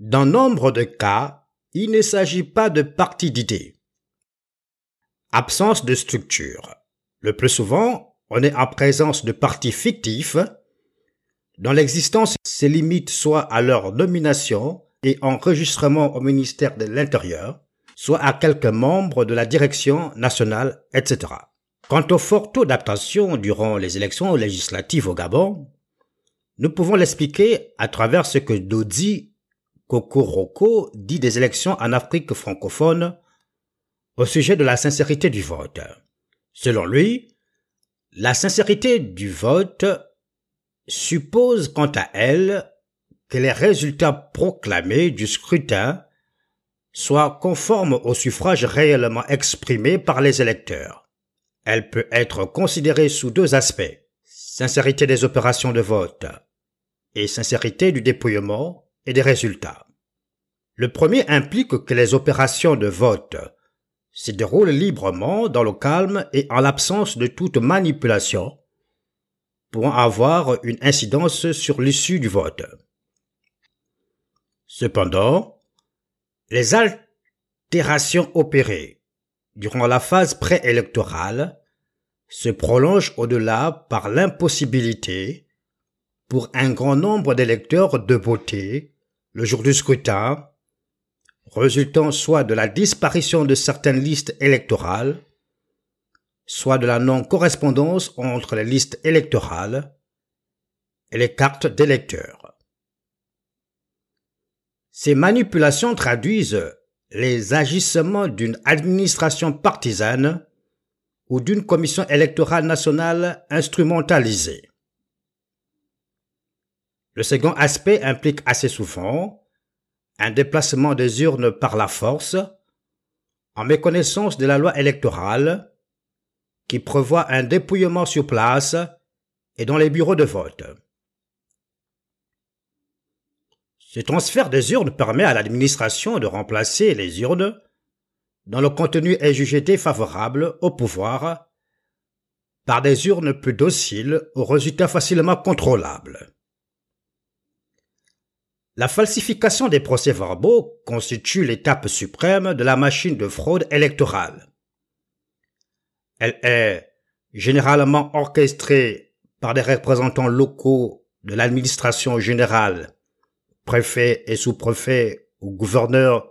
Dans nombre de cas, il ne s'agit pas de parti d'idées. Absence de structure. Le plus souvent, on est en présence de partis fictifs dont l'existence se limite soit à leur nomination et enregistrement au ministère de l'Intérieur, soit à quelques membres de la direction nationale, etc. Quant au fort taux d'abstention durant les élections législatives au Gabon, nous pouvons l'expliquer à travers ce que Dodi Kokoroko dit des élections en Afrique francophone au sujet de la sincérité du vote. Selon lui, la sincérité du vote suppose quant à elle que les résultats proclamés du scrutin soient conformes au suffrage réellement exprimé par les électeurs. Elle peut être considérée sous deux aspects, sincérité des opérations de vote et sincérité du dépouillement et des résultats. Le premier implique que les opérations de vote se déroulent librement dans le calme et en l'absence de toute manipulation, pouvant avoir une incidence sur l'issue du vote. Cependant, les altérations opérées durant la phase préélectorale se prolongent au-delà par l'impossibilité pour un grand nombre d'électeurs de voter le jour du scrutin, résultant soit de la disparition de certaines listes électorales, soit de la non-correspondance entre les listes électorales et les cartes d'électeurs. Ces manipulations traduisent les agissements d'une administration partisane ou d'une commission électorale nationale instrumentalisée. Le second aspect implique assez souvent un déplacement des urnes par la force, en méconnaissance de la loi électorale, qui prévoit un dépouillement sur place et dans les bureaux de vote. Ce transfert des urnes permet à l'administration de remplacer les urnes dont le contenu est jugé défavorable au pouvoir par des urnes plus dociles aux résultats facilement contrôlables. La falsification des procès-verbaux constitue l'étape suprême de la machine de fraude électorale. Elle est généralement orchestrée par des représentants locaux de l'administration générale, préfets et sous-préfets ou gouverneurs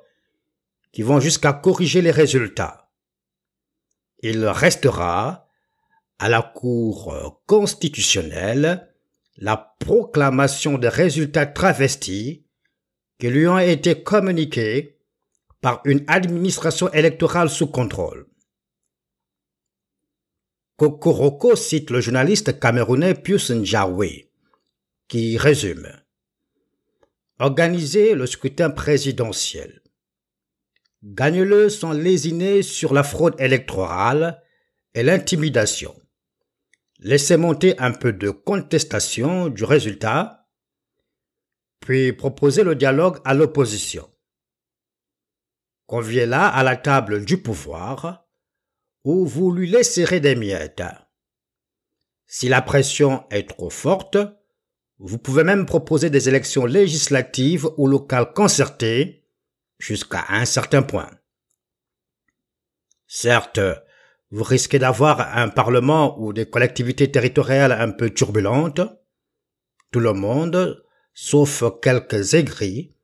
qui vont jusqu'à corriger les résultats. Il restera à la Cour constitutionnelle la proclamation des résultats travestis qui lui ont été communiqués par une administration électorale sous contrôle. Kokoroko cite le journaliste camerounais Pius Njawe, qui résume Organiser le scrutin présidentiel. Gagne-le sans lésiner sur la fraude électorale et l'intimidation laissez monter un peu de contestation du résultat, puis proposez le dialogue à l'opposition. Conviez-la à la table du pouvoir, où vous lui laisserez des miettes. Si la pression est trop forte, vous pouvez même proposer des élections législatives ou locales concertées jusqu'à un certain point. Certes, vous risquez d'avoir un Parlement ou des collectivités territoriales un peu turbulentes. Tout le monde, sauf quelques aigris,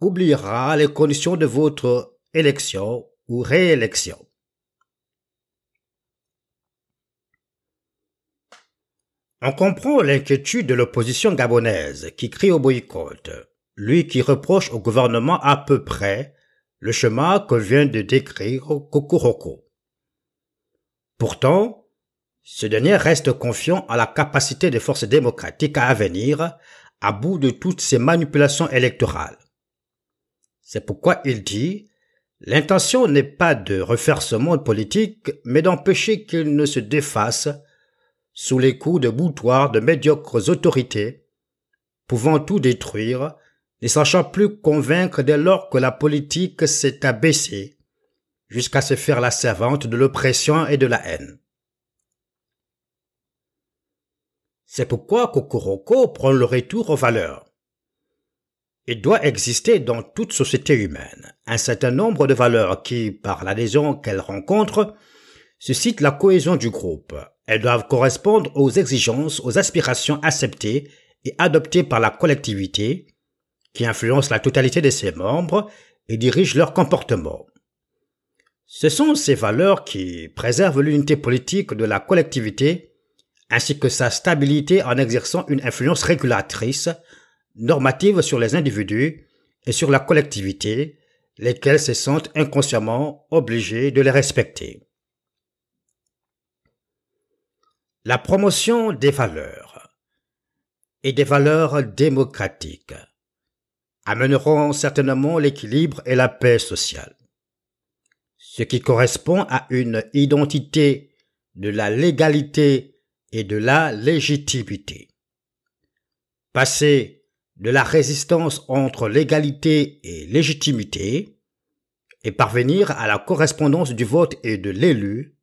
oubliera les conditions de votre élection ou réélection. On comprend l'inquiétude de l'opposition gabonaise qui crie au boycott, lui qui reproche au gouvernement à peu près le chemin que vient de décrire Kokuroko. Pourtant, ce dernier reste confiant à la capacité des forces démocratiques à venir à bout de toutes ces manipulations électorales. C'est pourquoi il dit L'intention n'est pas de refaire ce monde politique, mais d'empêcher qu'il ne se défasse sous les coups de boutoir de médiocres autorités, pouvant tout détruire ne sachant plus convaincre dès lors que la politique s'est abaissée jusqu'à se faire la servante de l'oppression et de la haine. C'est pourquoi Kokoroko prend le retour aux valeurs. Il doit exister dans toute société humaine un certain nombre de valeurs qui, par l'adhésion qu'elles rencontrent, suscitent la cohésion du groupe. Elles doivent correspondre aux exigences, aux aspirations acceptées et adoptées par la collectivité, qui influence la totalité de ses membres et dirige leur comportement. Ce sont ces valeurs qui préservent l'unité politique de la collectivité ainsi que sa stabilité en exerçant une influence régulatrice, normative sur les individus et sur la collectivité, lesquels se sentent inconsciemment obligés de les respecter. La promotion des valeurs et des valeurs démocratiques amèneront certainement l'équilibre et la paix sociale, ce qui correspond à une identité de la légalité et de la légitimité. Passer de la résistance entre légalité et légitimité et parvenir à la correspondance du vote et de l'élu,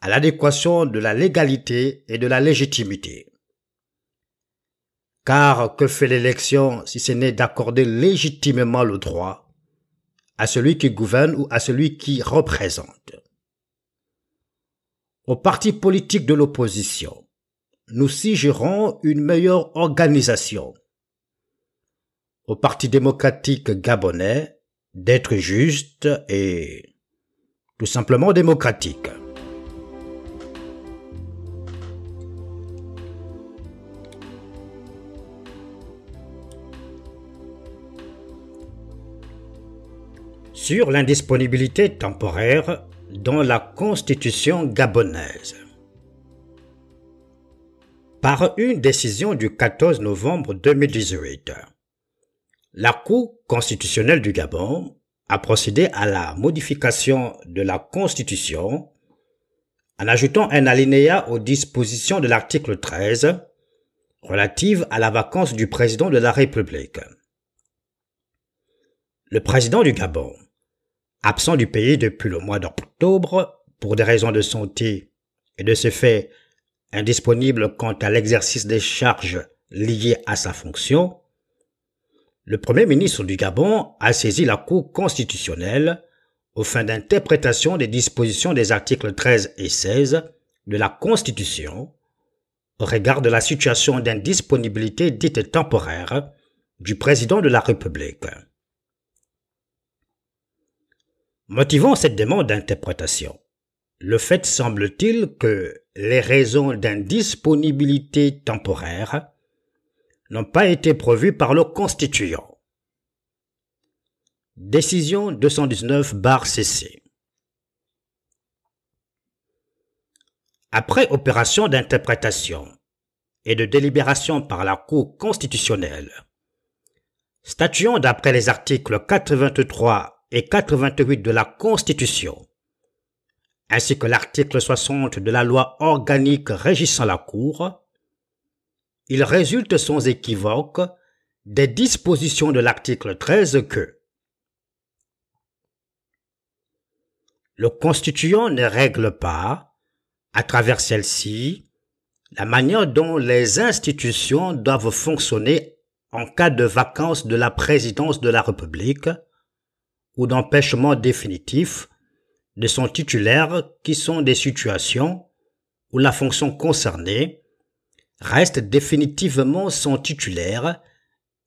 à l'adéquation de la légalité et de la légitimité. Car que fait l'élection si ce n'est d'accorder légitimement le droit à celui qui gouverne ou à celui qui représente? Aux partis politiques de l'opposition, nous suggérons une meilleure organisation. Au Parti démocratique gabonais d'être juste et tout simplement démocratique. Sur l'indisponibilité temporaire dans la constitution gabonaise. Par une décision du 14 novembre 2018, la Cour constitutionnelle du Gabon a procédé à la modification de la Constitution en ajoutant un alinéa aux dispositions de l'article 13 relative à la vacance du président de la République. Le président du Gabon absent du pays depuis le mois d'octobre pour des raisons de santé et de ce fait indisponible quant à l'exercice des charges liées à sa fonction, le Premier ministre du Gabon a saisi la Cour constitutionnelle aux fins d'interprétation des dispositions des articles 13 et 16 de la Constitution au regard de la situation d'indisponibilité dite temporaire du président de la République. Motivant cette demande d'interprétation, le fait semble-t-il que les raisons d'indisponibilité temporaire n'ont pas été prévues par le constituant. Décision 219 bar CC. Après opération d'interprétation et de délibération par la Cour constitutionnelle, statuant d'après les articles 83 et 88 de la Constitution, ainsi que l'article 60 de la loi organique régissant la Cour, il résulte sans équivoque des dispositions de l'article 13 que le constituant ne règle pas, à travers celle-ci, la manière dont les institutions doivent fonctionner en cas de vacance de la présidence de la République, ou d'empêchement définitif de son titulaire qui sont des situations où la fonction concernée reste définitivement son titulaire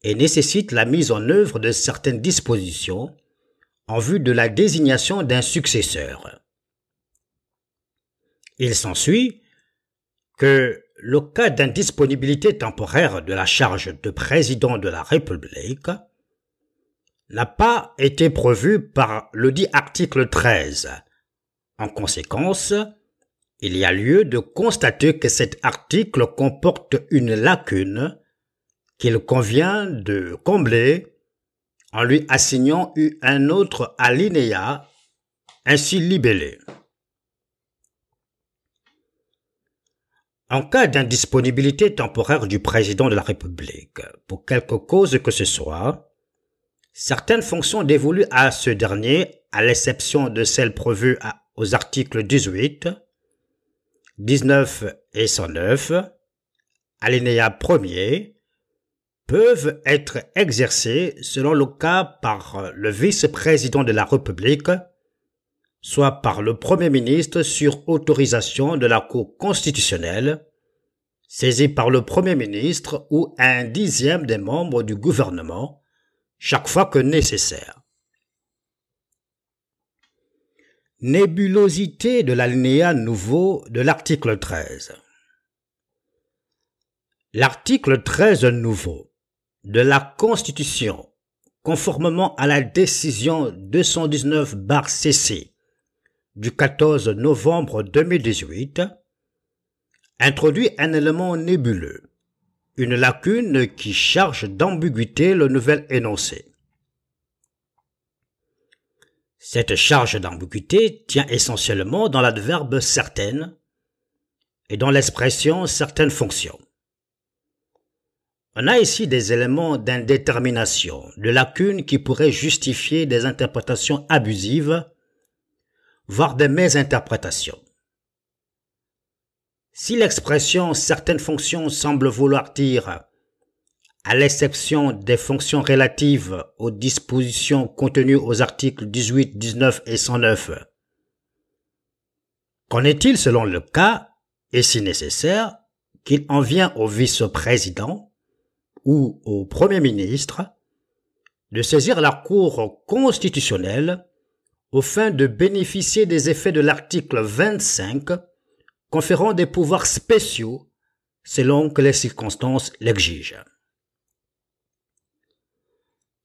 et nécessite la mise en œuvre de certaines dispositions en vue de la désignation d'un successeur. Il s'ensuit que le cas d'indisponibilité temporaire de la charge de président de la République n'a pas été prévu par le dit article 13. En conséquence, il y a lieu de constater que cet article comporte une lacune qu'il convient de combler en lui assignant un autre alinéa ainsi libellé. En cas d'indisponibilité temporaire du président de la République, pour quelque cause que ce soit, certaines fonctions dévolues à ce dernier, à l'exception de celles prévues aux articles 18, 19 et 109, alinéa 1er, peuvent être exercées selon le cas par le vice-président de la République, soit par le Premier ministre sur autorisation de la Cour constitutionnelle, saisi par le Premier ministre ou un dixième des membres du gouvernement, chaque fois que nécessaire. Nébulosité de l'alinéa nouveau de l'article 13. L'article 13 nouveau de la Constitution, conformément à la décision 219-CC du 14 novembre 2018 introduit un élément nébuleux, une lacune qui charge d'ambiguïté le nouvel énoncé. Cette charge d'ambiguïté tient essentiellement dans l'adverbe certaine et dans l'expression certaines fonctions. On a ici des éléments d'indétermination, de lacunes qui pourraient justifier des interprétations abusives voire des mésinterprétations. Si l'expression certaines fonctions semble vouloir dire, à l'exception des fonctions relatives aux dispositions contenues aux articles 18, 19 et 109, qu'en est-il selon le cas, et si nécessaire, qu'il en vient au vice-président ou au Premier ministre de saisir la Cour constitutionnelle au fin de bénéficier des effets de l'article 25 conférant des pouvoirs spéciaux selon que les circonstances l'exigent.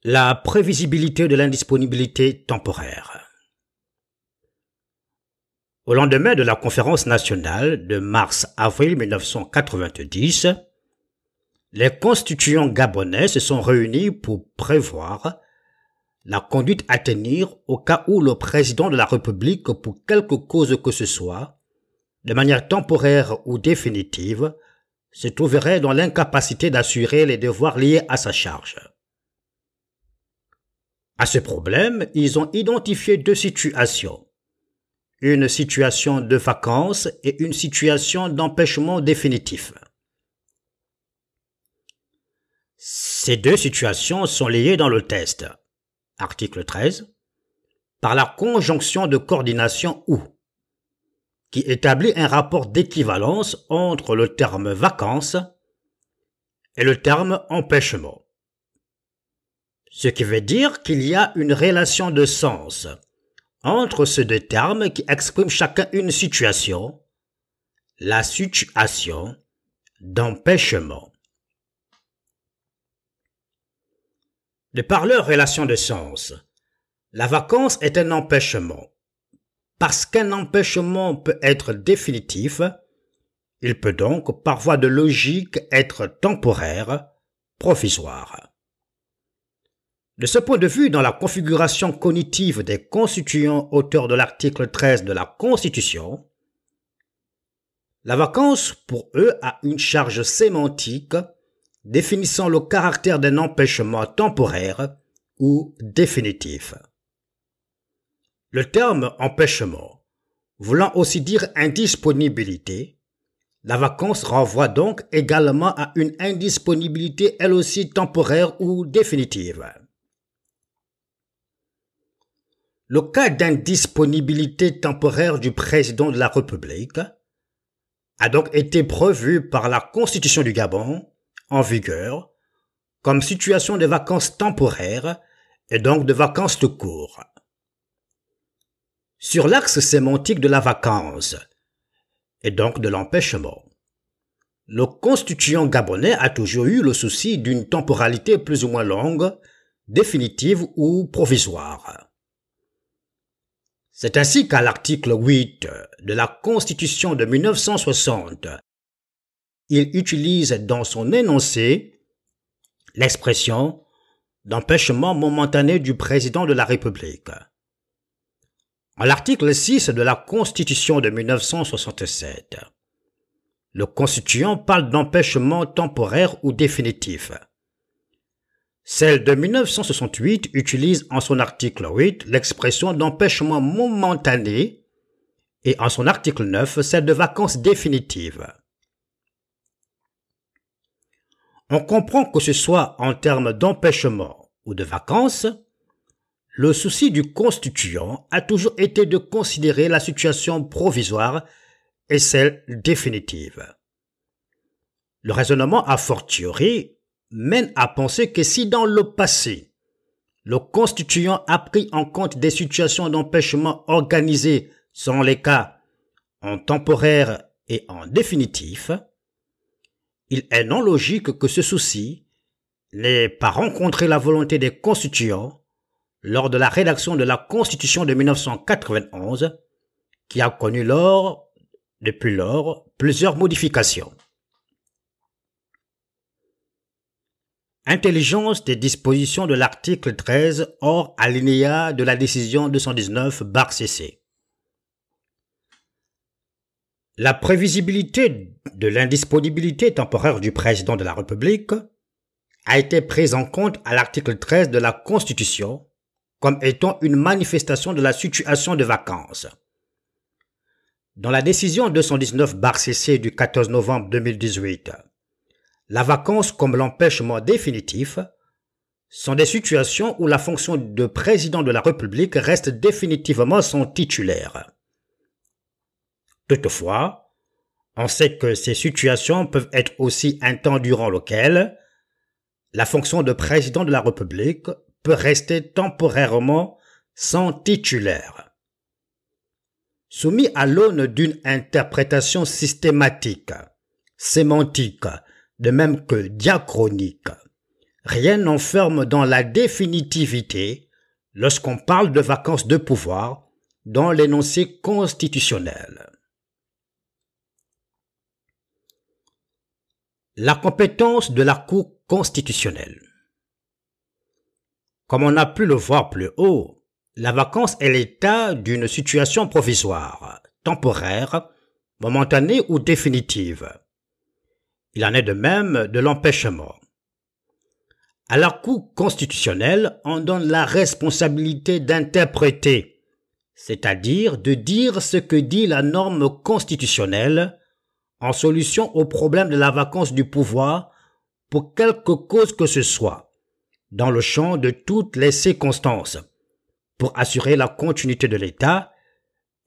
La prévisibilité de l'indisponibilité temporaire. Au lendemain de la conférence nationale de mars-avril 1990, les constituants gabonais se sont réunis pour prévoir la conduite à tenir au cas où le président de la République, pour quelque cause que ce soit, de manière temporaire ou définitive, se trouverait dans l'incapacité d'assurer les devoirs liés à sa charge. À ce problème, ils ont identifié deux situations. Une situation de vacances et une situation d'empêchement définitif. Ces deux situations sont liées dans le test article 13, par la conjonction de coordination ou, qui établit un rapport d'équivalence entre le terme vacances et le terme empêchement. Ce qui veut dire qu'il y a une relation de sens entre ces deux termes qui expriment chacun une situation, la situation d'empêchement. De par leur relation de sens, la vacance est un empêchement. Parce qu'un empêchement peut être définitif, il peut donc, par voie de logique, être temporaire, provisoire. De ce point de vue, dans la configuration cognitive des constituants auteurs de l'article 13 de la Constitution, la vacance, pour eux, a une charge sémantique définissant le caractère d'un empêchement temporaire ou définitif. Le terme empêchement, voulant aussi dire indisponibilité, la vacance renvoie donc également à une indisponibilité elle aussi temporaire ou définitive. Le cas d'indisponibilité temporaire du président de la République a donc été prévu par la Constitution du Gabon en vigueur comme situation de vacances temporaires et donc de vacances de cours. Sur l'axe sémantique de la vacance et donc de l'empêchement, le constituant gabonais a toujours eu le souci d'une temporalité plus ou moins longue, définitive ou provisoire. C'est ainsi qu'à l'article 8 de la Constitution de 1960, il utilise dans son énoncé l'expression d'empêchement momentané du président de la République. En l'article 6 de la Constitution de 1967, le constituant parle d'empêchement temporaire ou définitif. Celle de 1968 utilise en son article 8 l'expression d'empêchement momentané et en son article 9 celle de vacances définitives. On comprend que ce soit en termes d'empêchement ou de vacances, le souci du constituant a toujours été de considérer la situation provisoire et celle définitive. Le raisonnement a fortiori mène à penser que si dans le passé, le constituant a pris en compte des situations d'empêchement organisées selon les cas en temporaire et en définitif, il est non logique que ce souci n'ait pas rencontré la volonté des constituants lors de la rédaction de la Constitution de 1991, qui a connu depuis lors, plusieurs modifications. Intelligence des dispositions de l'article 13 hors alinéa de la décision 219 bar CC. La prévisibilité de l'indisponibilité temporaire du président de la République a été prise en compte à l'article 13 de la Constitution comme étant une manifestation de la situation de vacances. Dans la décision 219 bar CC du 14 novembre 2018, la vacance comme l'empêchement définitif sont des situations où la fonction de président de la République reste définitivement son titulaire. Toutefois, on sait que ces situations peuvent être aussi un temps durant lequel la fonction de président de la République rester temporairement sans titulaire. Soumis à l'aune d'une interprétation systématique, sémantique de même que diachronique. Rien n'enferme dans la définitivité lorsqu'on parle de vacances de pouvoir dans l'énoncé constitutionnel. La compétence de la Cour constitutionnelle. Comme on a pu le voir plus haut, la vacance est l'état d'une situation provisoire, temporaire, momentanée ou définitive il en est de même de l'empêchement. À la Cour constitutionnelle, on donne la responsabilité d'interpréter, c'est-à-dire de dire ce que dit la norme constitutionnelle en solution au problème de la vacance du pouvoir pour quelque cause que ce soit, dans le champ de toutes les circonstances, pour assurer la continuité de l'État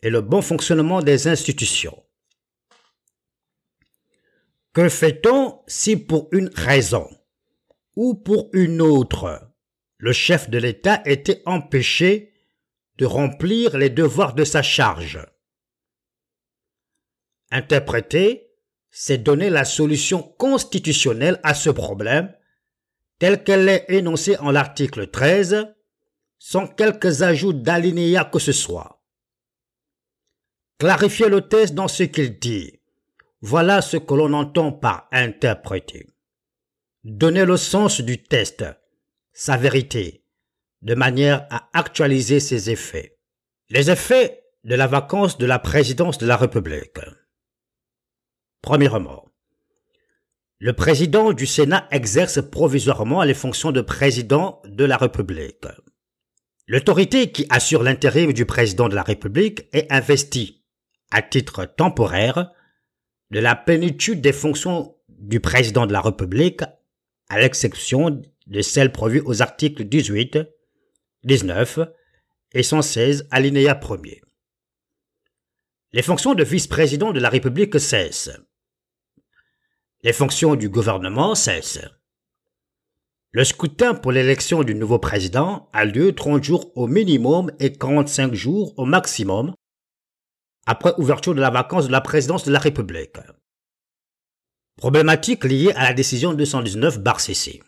et le bon fonctionnement des institutions. Que fait-on si pour une raison ou pour une autre, le chef de l'État était empêché de remplir les devoirs de sa charge? Interpréter, c'est donner la solution constitutionnelle à ce problème, telle qu'elle est énoncée en l'article 13, sans quelques ajouts d'alinéa que ce soit. Clarifier le texte dans ce qu'il dit voilà ce que l'on entend par interpréter. Donner le sens du test, sa vérité, de manière à actualiser ses effets. Les effets de la vacance de la présidence de la République. Premièrement, le président du Sénat exerce provisoirement les fonctions de président de la République. L'autorité qui assure l'intérim du président de la République est investie, à titre temporaire, de la plénitude des fonctions du président de la République, à l'exception de celles prévues aux articles 18, 19 et 116 alinéa 1 Les fonctions de vice-président de la République cessent. Les fonctions du gouvernement cessent. Le scrutin pour l'élection du nouveau président a lieu 30 jours au minimum et 45 jours au maximum après ouverture de la vacance de la présidence de la République. Problématique liée à la décision 219 bar CC.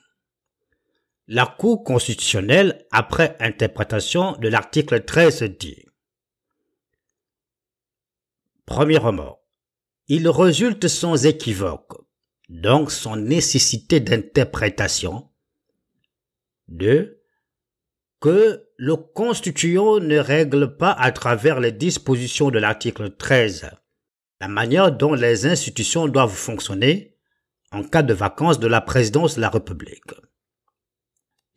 La Cour constitutionnelle, après interprétation de l'article 13 dit Premièrement, il résulte sans équivoque, donc sans nécessité d'interprétation, de que le constituant ne règle pas à travers les dispositions de l'article 13 la manière dont les institutions doivent fonctionner en cas de vacances de la présidence de la République.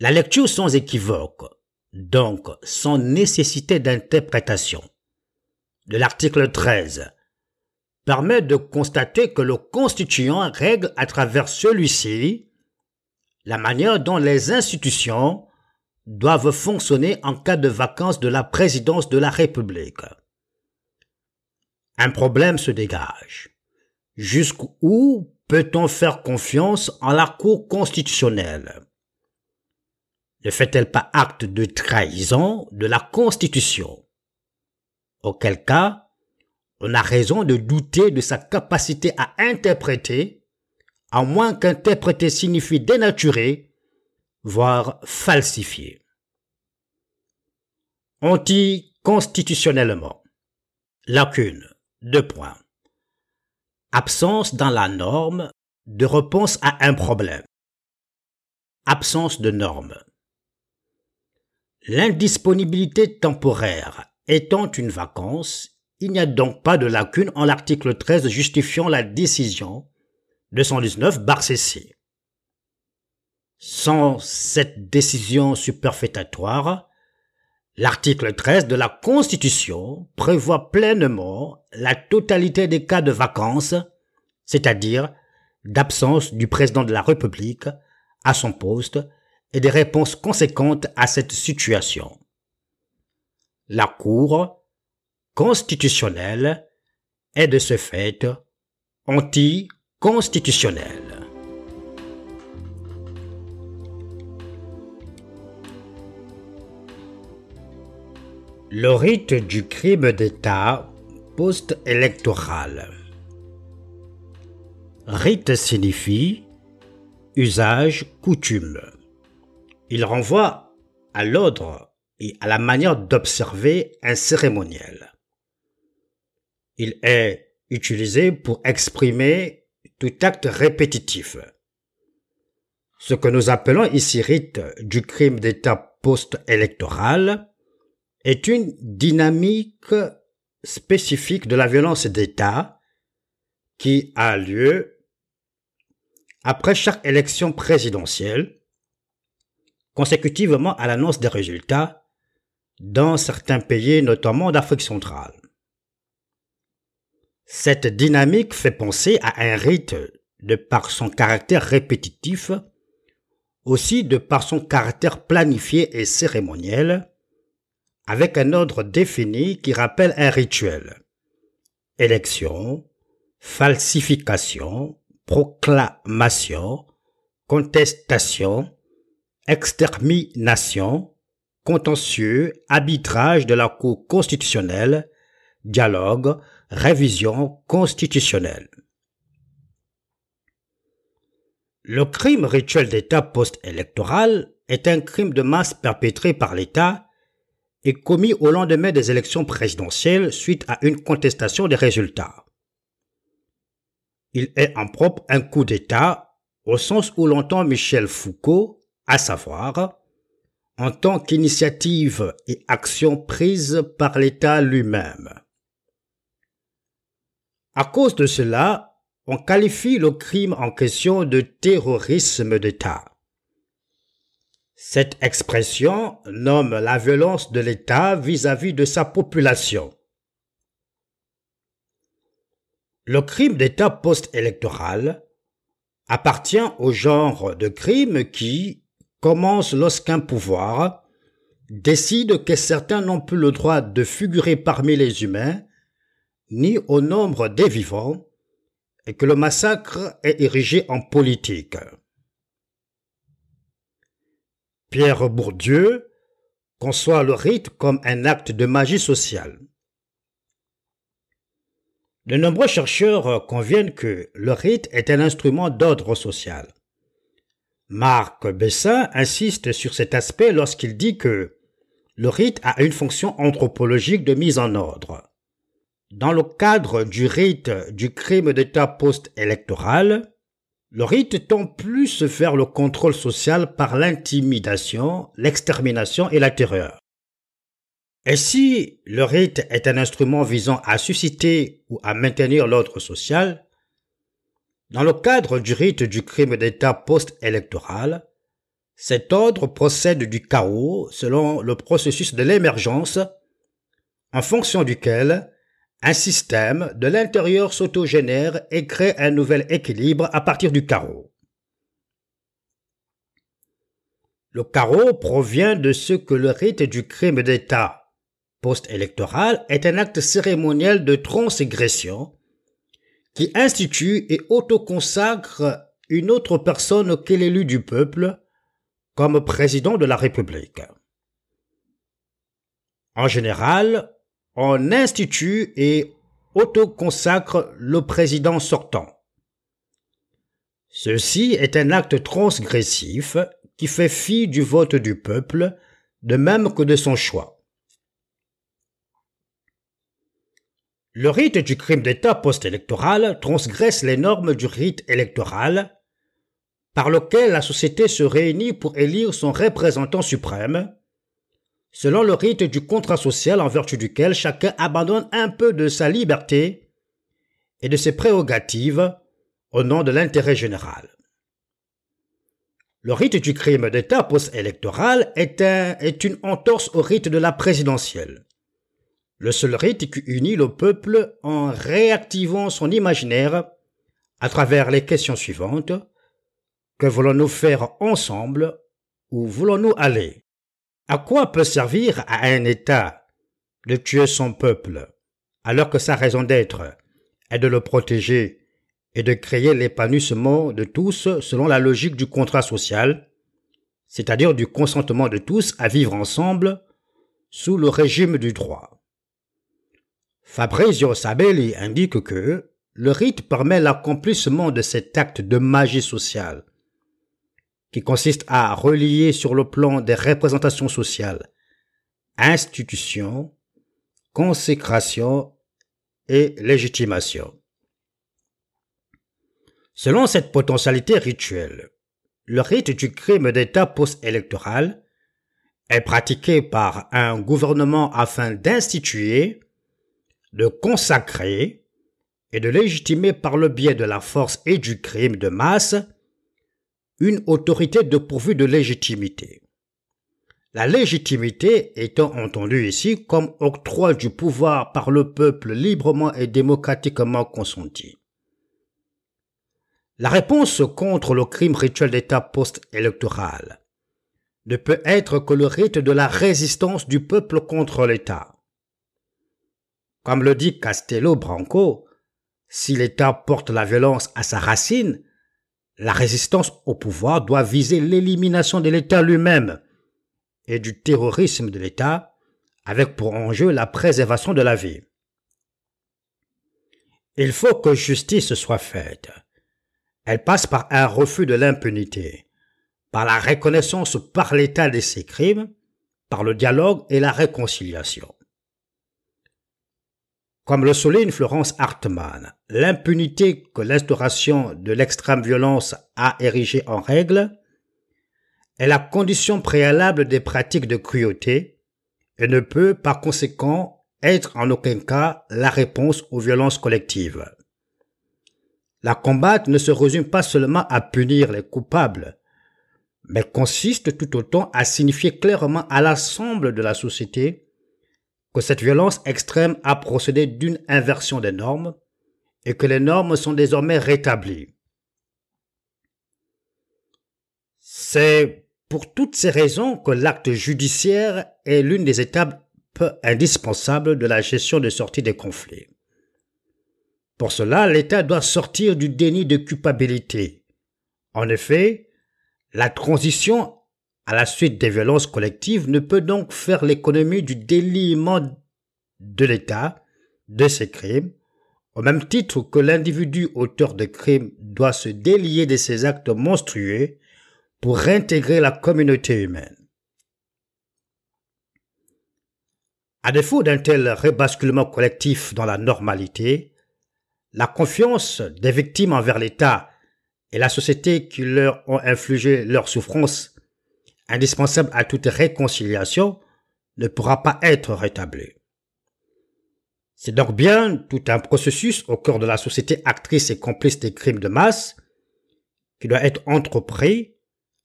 La lecture sans équivoque, donc sans nécessité d'interprétation, de l'article 13 permet de constater que le constituant règle à travers celui-ci la manière dont les institutions doivent fonctionner en cas de vacances de la présidence de la République. Un problème se dégage. Jusqu'où peut-on faire confiance en la Cour constitutionnelle? Ne fait-elle pas acte de trahison de la Constitution? Auquel cas, on a raison de douter de sa capacité à interpréter, à moins qu'interpréter signifie dénaturer, voire falsifier. Anticonstitutionnellement. Lacune. Deux points. Absence dans la norme de réponse à un problème. Absence de norme. L'indisponibilité temporaire étant une vacance, il n'y a donc pas de lacune en l'article 13 justifiant la décision 219 bar CC. Sans cette décision superfétatoire, l'article 13 de la Constitution prévoit pleinement la totalité des cas de vacances, c'est-à-dire d'absence du président de la République à son poste et des réponses conséquentes à cette situation. La Cour constitutionnelle est de ce fait anticonstitutionnelle. Le rite du crime d'État post-électoral. Rite signifie usage, coutume. Il renvoie à l'ordre et à la manière d'observer un cérémoniel. Il est utilisé pour exprimer tout acte répétitif. Ce que nous appelons ici rite du crime d'État post-électoral est une dynamique spécifique de la violence d'État qui a lieu après chaque élection présidentielle, consécutivement à l'annonce des résultats dans certains pays, notamment d'Afrique centrale. Cette dynamique fait penser à un rite de par son caractère répétitif, aussi de par son caractère planifié et cérémoniel, avec un ordre défini qui rappelle un rituel. Élection, falsification, proclamation, contestation, extermination, contentieux, arbitrage de la Cour constitutionnelle, dialogue, révision constitutionnelle. Le crime rituel d'État post-électoral est un crime de masse perpétré par l'État et commis au lendemain des élections présidentielles suite à une contestation des résultats. Il est en propre un coup d'État au sens où l'entend Michel Foucault, à savoir en tant qu'initiative et action prise par l'État lui-même. À cause de cela, on qualifie le crime en question de terrorisme d'État. Cette expression nomme la violence de l'État vis-à-vis de sa population. Le crime d'État post-électoral appartient au genre de crime qui commence lorsqu'un pouvoir décide que certains n'ont plus le droit de figurer parmi les humains ni au nombre des vivants et que le massacre est érigé en politique. Pierre Bourdieu conçoit le rite comme un acte de magie sociale. De nombreux chercheurs conviennent que le rite est un instrument d'ordre social. Marc Bessin insiste sur cet aspect lorsqu'il dit que le rite a une fonction anthropologique de mise en ordre. Dans le cadre du rite du crime d'État post-électoral, le rite tend plus vers le contrôle social par l'intimidation, l'extermination et la terreur. Et si le rite est un instrument visant à susciter ou à maintenir l'ordre social, dans le cadre du rite du crime d'État post-électoral, cet ordre procède du chaos selon le processus de l'émergence, en fonction duquel un système de l'intérieur s'autogénère et crée un nouvel équilibre à partir du chaos. Le carreau provient de ce que le rite du crime d'État post-électoral est un acte cérémoniel de transgression qui institue et autoconsacre une autre personne qu'est l'élu du peuple comme président de la République. En général, on institue et autoconsacre le président sortant. Ceci est un acte transgressif qui fait fi du vote du peuple, de même que de son choix. Le rite du crime d'État post-électoral transgresse les normes du rite électoral, par lequel la société se réunit pour élire son représentant suprême, selon le rite du contrat social en vertu duquel chacun abandonne un peu de sa liberté et de ses prérogatives au nom de l'intérêt général. Le rite du crime d'État post-électoral est, est une entorse au rite de la présidentielle. Le seul rite qui unit le peuple en réactivant son imaginaire à travers les questions suivantes. Que voulons-nous faire ensemble Où voulons-nous aller? À quoi peut servir à un État de tuer son peuple alors que sa raison d'être est de le protéger et de créer l'épanouissement de tous selon la logique du contrat social, c'est-à-dire du consentement de tous à vivre ensemble sous le régime du droit? Fabrizio Sabelli indique que le rite permet l'accomplissement de cet acte de magie sociale, qui consiste à relier sur le plan des représentations sociales, institutions, consécration et légitimation. Selon cette potentialité rituelle, le rite du crime d'État post-électoral est pratiqué par un gouvernement afin d'instituer, de consacrer et de légitimer par le biais de la force et du crime de masse une autorité dépourvue de légitimité. La légitimité étant entendue ici comme octroi du pouvoir par le peuple librement et démocratiquement consenti. La réponse contre le crime rituel d'État post-électoral ne peut être que le rite de la résistance du peuple contre l'État. Comme le dit Castello Branco, si l'État porte la violence à sa racine, la résistance au pouvoir doit viser l'élimination de l'État lui-même et du terrorisme de l'État avec pour enjeu la préservation de la vie. Il faut que justice soit faite elle passe par un refus de l'impunité, par la reconnaissance par l'État de ses crimes, par le dialogue et la réconciliation. Comme le souligne Florence Hartmann, l'impunité que l'instauration de l'extrême violence a érigée en règle est la condition préalable des pratiques de cruauté et ne peut par conséquent être en aucun cas la réponse aux violences collectives. La combattre ne se résume pas seulement à punir les coupables, mais consiste tout autant à signifier clairement à l'ensemble de la société que cette violence extrême a procédé d'une inversion des normes et que les normes sont désormais rétablies. C'est pour toutes ces raisons que l'acte judiciaire est l'une des étapes indispensables de la gestion de sortie des conflits. Pour cela, l'État doit sortir du déni de culpabilité. En effet, la transition à la suite des violences collectives ne peut donc faire l'économie du déliement de l'État de ses crimes, au même titre que l'individu auteur de crimes doit se délier de ses actes monstrueux pour réintégrer la communauté humaine. À défaut d'un tel rebasculement collectif dans la normalité, la confiance des victimes envers l'État et la société qui leur ont infligé leurs souffrances, indispensables à toute réconciliation, ne pourra pas être rétabli. C'est donc bien tout un processus au cœur de la société actrice et complice des crimes de masse qui doit être entrepris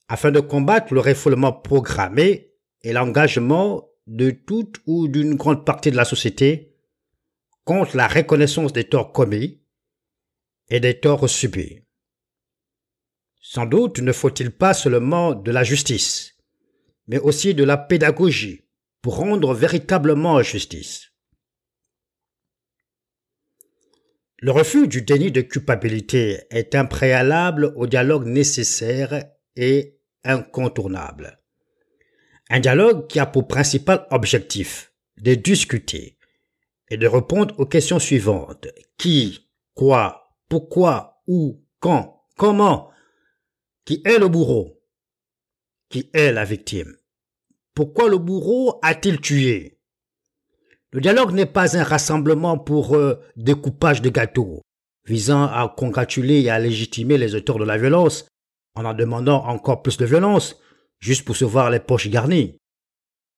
afin de combattre le refoulement programmé et l'engagement de toute ou d'une grande partie de la société contre la reconnaissance des torts commis et des torts subis. Sans doute ne faut-il pas seulement de la justice, mais aussi de la pédagogie pour rendre véritablement justice. Le refus du déni de culpabilité est un préalable au dialogue nécessaire et incontournable. Un dialogue qui a pour principal objectif de discuter et de répondre aux questions suivantes. Qui, quoi, pourquoi, où, quand, comment, qui est le bourreau, qui est la victime? Pourquoi le bourreau a-t-il tué? Le dialogue n'est pas un rassemblement pour euh, découpage de gâteaux, visant à congratuler et à légitimer les auteurs de la violence, en en demandant encore plus de violence, juste pour se voir les poches garnies.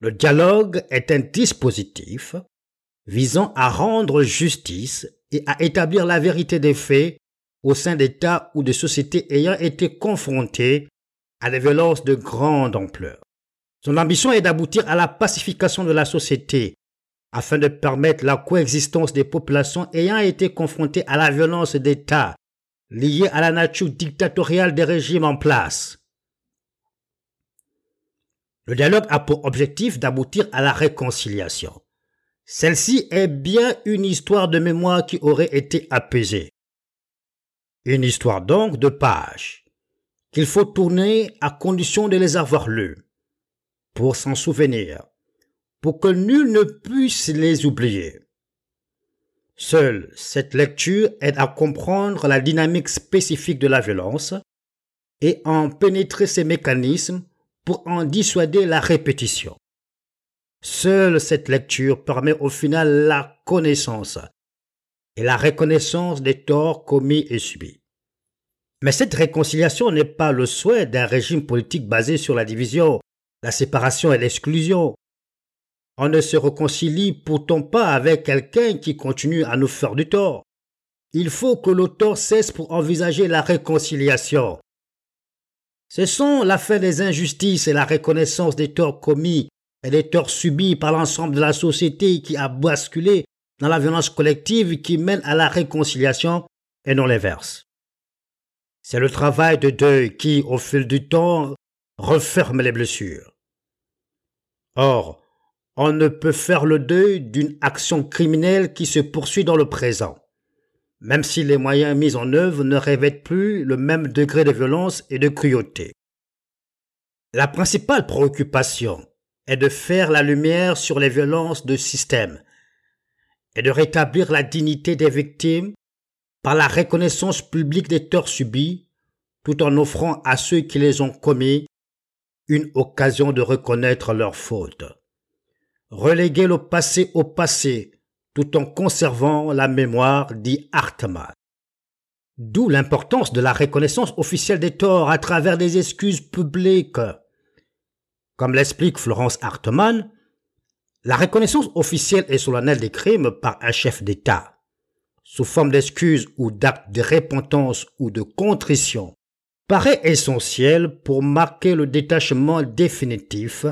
Le dialogue est un dispositif visant à rendre justice et à établir la vérité des faits au sein d'États ou de sociétés ayant été confrontés à des violences de grande ampleur. Son ambition est d'aboutir à la pacification de la société afin de permettre la coexistence des populations ayant été confrontées à la violence d'État liée à la nature dictatoriale des régimes en place. Le dialogue a pour objectif d'aboutir à la réconciliation. Celle-ci est bien une histoire de mémoire qui aurait été apaisée. Une histoire donc de pages qu'il faut tourner à condition de les avoir lues, pour s'en souvenir, pour que nul ne puisse les oublier. Seule cette lecture aide à comprendre la dynamique spécifique de la violence et en pénétrer ses mécanismes pour en dissuader la répétition. Seule cette lecture permet au final la connaissance et la reconnaissance des torts commis et subis. Mais cette réconciliation n'est pas le souhait d'un régime politique basé sur la division, la séparation et l'exclusion. On ne se réconcilie pourtant pas avec quelqu'un qui continue à nous faire du tort. Il faut que l'auteur cesse pour envisager la réconciliation. Ce sont la fin des injustices et la reconnaissance des torts commis et des torts subis par l'ensemble de la société qui a basculé dans la violence collective qui mène à la réconciliation et non l'inverse. C'est le travail de deuil qui, au fil du temps, referme les blessures. Or, on ne peut faire le deuil d'une action criminelle qui se poursuit dans le présent même si les moyens mis en œuvre ne revêtent plus le même degré de violence et de cruauté. La principale préoccupation est de faire la lumière sur les violences de système et de rétablir la dignité des victimes par la reconnaissance publique des torts subis, tout en offrant à ceux qui les ont commis une occasion de reconnaître leurs fautes. Reléguer le passé au passé tout en conservant la mémoire, dit Hartmann. D'où l'importance de la reconnaissance officielle des torts à travers des excuses publiques. Comme l'explique Florence Hartmann, la reconnaissance officielle et solennelle des crimes par un chef d'État, sous forme d'excuses ou d'actes de repentance ou de contrition, paraît essentielle pour marquer le détachement définitif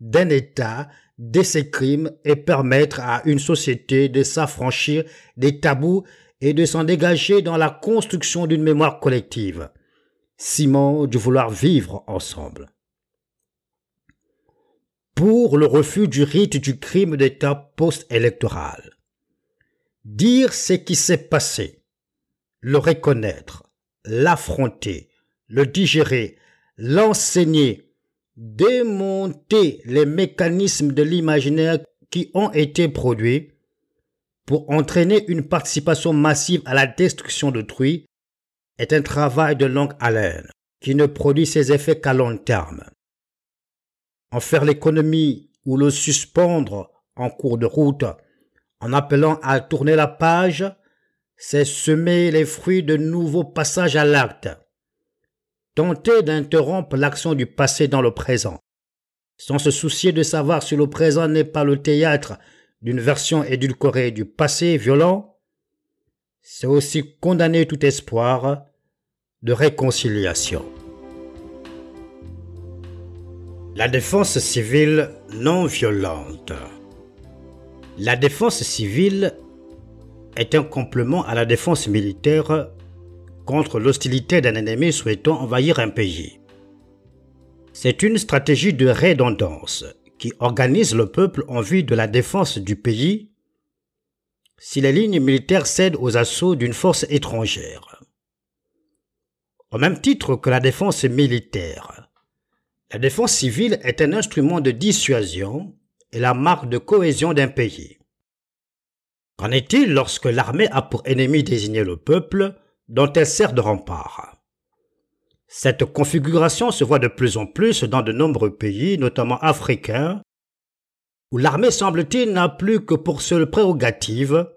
d'un État de ces crimes et permettre à une société de s'affranchir des tabous et de s'en dégager dans la construction d'une mémoire collective, ciment du vouloir vivre ensemble. Pour le refus du rite du crime d'État post-électoral. Dire ce qui s'est passé, le reconnaître, l'affronter, le digérer, l'enseigner, démonter les mécanismes de l'imaginaire qui ont été produits pour entraîner une participation massive à la destruction d'autrui est un travail de longue haleine qui ne produit ses effets qu'à long terme. En faire l'économie ou le suspendre en cours de route. En appelant à tourner la page, c'est semer les fruits de nouveaux passages à l'acte. Tenter d'interrompre l'action du passé dans le présent, sans se soucier de savoir si le présent n'est pas le théâtre d'une version édulcorée du passé violent, c'est aussi condamner tout espoir de réconciliation. La défense civile non violente. La défense civile est un complément à la défense militaire contre l'hostilité d'un ennemi souhaitant envahir un pays. C'est une stratégie de redondance qui organise le peuple en vue de la défense du pays si les lignes militaires cèdent aux assauts d'une force étrangère. Au même titre que la défense militaire, la défense civile est un instrument de dissuasion et la marque de cohésion d'un pays. Qu'en est-il lorsque l'armée a pour ennemi désigné le peuple dont elle sert de rempart? Cette configuration se voit de plus en plus dans de nombreux pays, notamment africains, où l'armée semble-t-il n'a plus que pour seule prérogative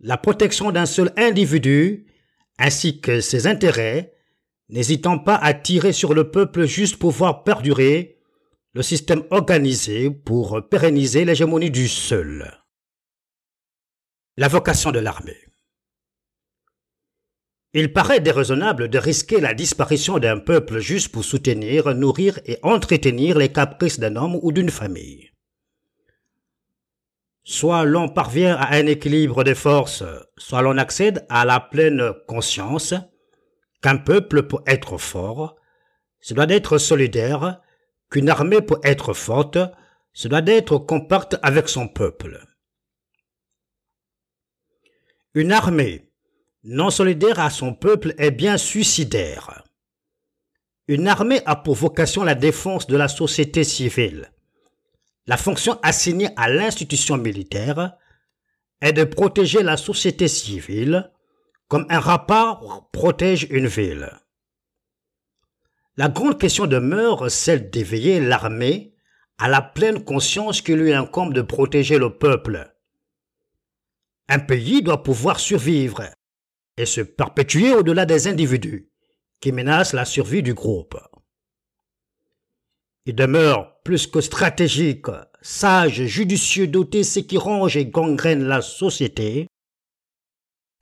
la protection d'un seul individu ainsi que ses intérêts, n'hésitant pas à tirer sur le peuple juste pour voir perdurer le système organisé pour pérenniser l'hégémonie du seul. La vocation de l'armée. Il paraît déraisonnable de risquer la disparition d'un peuple juste pour soutenir, nourrir et entretenir les caprices d'un homme ou d'une famille. Soit l'on parvient à un équilibre des forces, soit l'on accède à la pleine conscience qu'un peuple pour être fort, ce doit être solidaire, qu'une armée pour être forte, ce doit être compacte avec son peuple. Une armée non solidaire à son peuple est bien suicidaire. Une armée a pour vocation la défense de la société civile. La fonction assignée à l'institution militaire est de protéger la société civile comme un rapport protège une ville. La grande question demeure celle d'éveiller l'armée à la pleine conscience qu'il lui incombe de protéger le peuple un pays doit pouvoir survivre et se perpétuer au-delà des individus qui menacent la survie du groupe. Il demeure plus que stratégique, sage, judicieux, doté ce qui ronge et gangrène la société,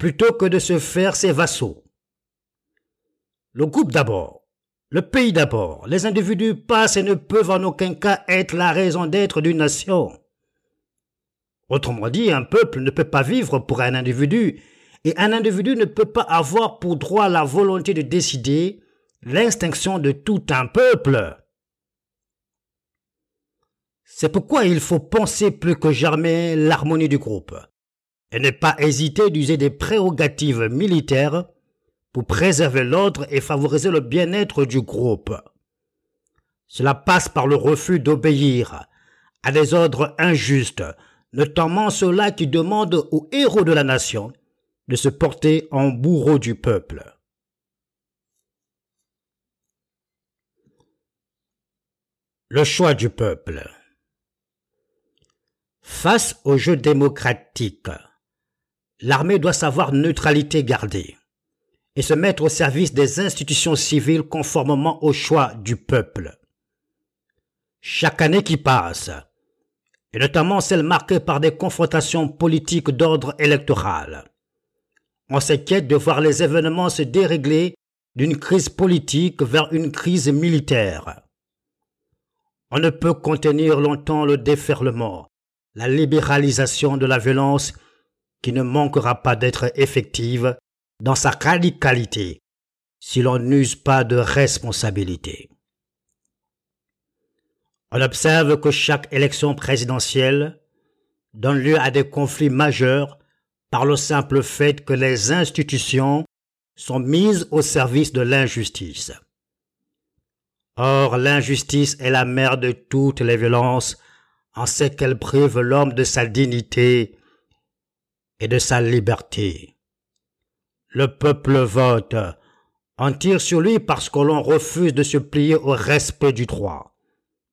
plutôt que de se faire ses vassaux. Le groupe d'abord, le pays d'abord, les individus passent et ne peuvent en aucun cas être la raison d'être d'une nation. Autrement dit, un peuple ne peut pas vivre pour un individu, et un individu ne peut pas avoir pour droit la volonté de décider l'extinction de tout un peuple. C'est pourquoi il faut penser plus que jamais l'harmonie du groupe, et ne pas hésiter d'user des prérogatives militaires pour préserver l'ordre et favoriser le bien-être du groupe. Cela passe par le refus d'obéir à des ordres injustes, notamment ceux-là qui demandent aux héros de la nation de se porter en bourreau du peuple. Le choix du peuple. Face au jeu démocratique, l'armée doit savoir neutralité garder et se mettre au service des institutions civiles conformément au choix du peuple. Chaque année qui passe, et notamment celles marquées par des confrontations politiques d'ordre électoral. On s'inquiète de voir les événements se dérégler d'une crise politique vers une crise militaire. On ne peut contenir longtemps le déferlement, la libéralisation de la violence qui ne manquera pas d'être effective dans sa radicalité si l'on n'use pas de responsabilité. On observe que chaque élection présidentielle donne lieu à des conflits majeurs par le simple fait que les institutions sont mises au service de l'injustice. Or, l'injustice est la mère de toutes les violences en ce qu'elle prive l'homme de sa dignité et de sa liberté. Le peuple vote, en tire sur lui parce que l'on refuse de se plier au respect du droit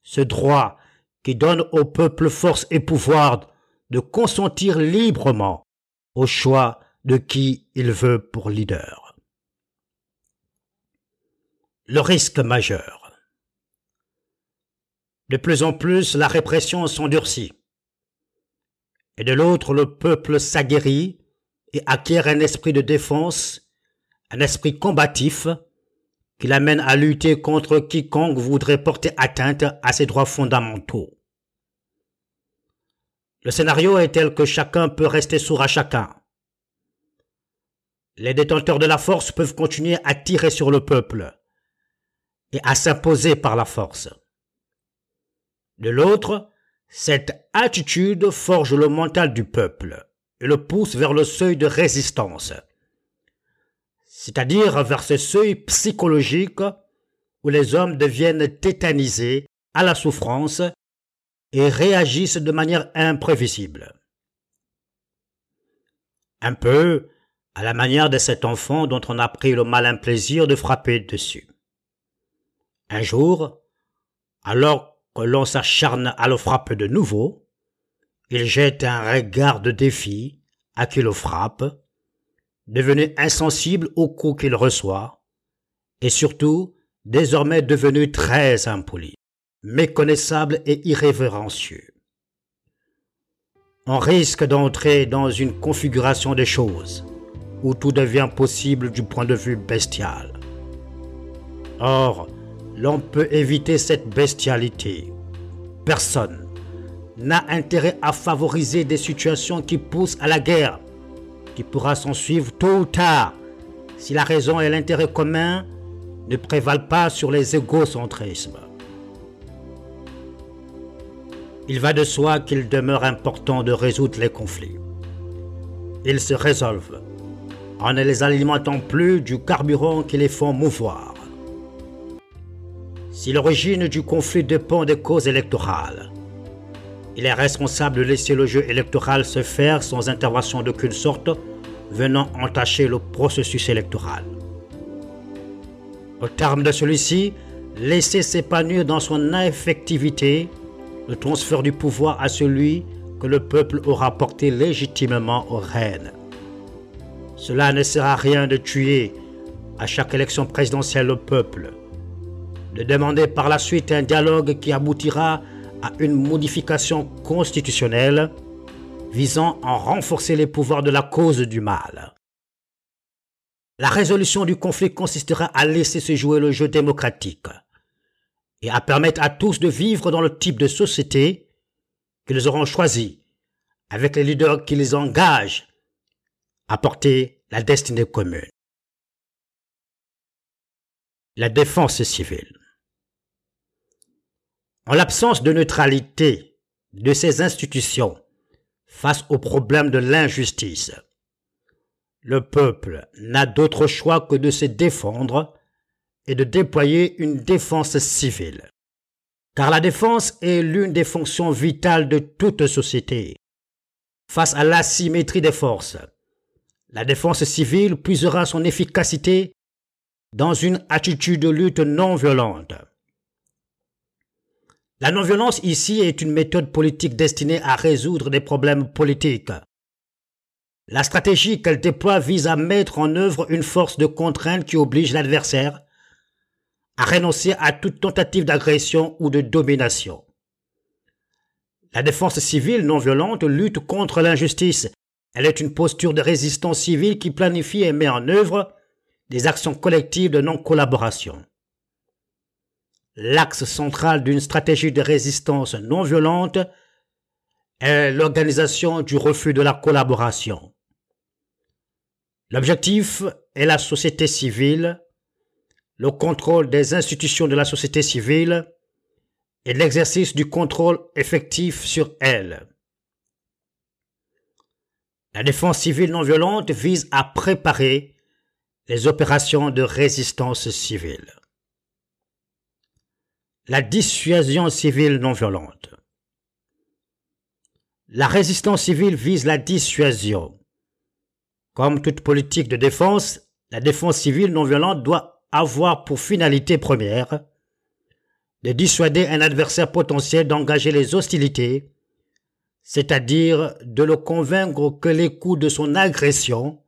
ce droit qui donne au peuple force et pouvoir de consentir librement au choix de qui il veut pour leader. Le risque majeur. De plus en plus, la répression s'endurcit. Et de l'autre, le peuple s'aguerrit et acquiert un esprit de défense, un esprit combatif, qui l'amène à lutter contre quiconque voudrait porter atteinte à ses droits fondamentaux. Le scénario est tel que chacun peut rester sourd à chacun. Les détenteurs de la force peuvent continuer à tirer sur le peuple et à s'imposer par la force. De l'autre, cette attitude forge le mental du peuple et le pousse vers le seuil de résistance, c'est-à-dire vers ce seuil psychologique où les hommes deviennent tétanisés à la souffrance et réagissent de manière imprévisible. Un peu à la manière de cet enfant dont on a pris le malin plaisir de frapper dessus. Un jour, alors l'on s'acharne à le frapper de nouveau, il jette un regard de défi à qui le frappe, devenu insensible au coup qu'il reçoit, et surtout désormais devenu très impoli, méconnaissable et irrévérencieux. On risque d'entrer dans une configuration des choses où tout devient possible du point de vue bestial. Or, l'on peut éviter cette bestialité. Personne n'a intérêt à favoriser des situations qui poussent à la guerre, qui pourra s'en suivre tôt ou tard, si la raison et l'intérêt commun ne prévalent pas sur les égocentrismes. Il va de soi qu'il demeure important de résoudre les conflits. Ils se résolvent en ne les alimentant plus du carburant qui les font mouvoir. Si l'origine du conflit dépend des causes électorales, il est responsable de laisser le jeu électoral se faire sans intervention d'aucune sorte venant entacher le processus électoral. Au terme de celui-ci, laisser s'épanouir dans son effectivité le transfert du pouvoir à celui que le peuple aura porté légitimement aux reines. Cela ne sert à rien de tuer à chaque élection présidentielle le peuple, de demander par la suite un dialogue qui aboutira à une modification constitutionnelle visant à renforcer les pouvoirs de la cause du mal. La résolution du conflit consistera à laisser se jouer le jeu démocratique et à permettre à tous de vivre dans le type de société qu'ils auront choisi, avec les leaders qui les engagent apporter la destinée commune. La défense civile. En l'absence de neutralité de ces institutions face au problème de l'injustice, le peuple n'a d'autre choix que de se défendre et de déployer une défense civile. Car la défense est l'une des fonctions vitales de toute société. Face à l'asymétrie des forces, la défense civile puisera son efficacité dans une attitude de lutte non violente. La non-violence ici est une méthode politique destinée à résoudre des problèmes politiques. La stratégie qu'elle déploie vise à mettre en œuvre une force de contrainte qui oblige l'adversaire à renoncer à toute tentative d'agression ou de domination. La défense civile non violente lutte contre l'injustice elle est une posture de résistance civile qui planifie et met en œuvre des actions collectives de non-collaboration. L'axe central d'une stratégie de résistance non violente est l'organisation du refus de la collaboration. L'objectif est la société civile, le contrôle des institutions de la société civile et l'exercice du contrôle effectif sur elle. La défense civile non violente vise à préparer les opérations de résistance civile. La dissuasion civile non violente. La résistance civile vise la dissuasion. Comme toute politique de défense, la défense civile non violente doit avoir pour finalité première de dissuader un adversaire potentiel d'engager les hostilités c'est-à-dire de le convaincre que les coûts de son agression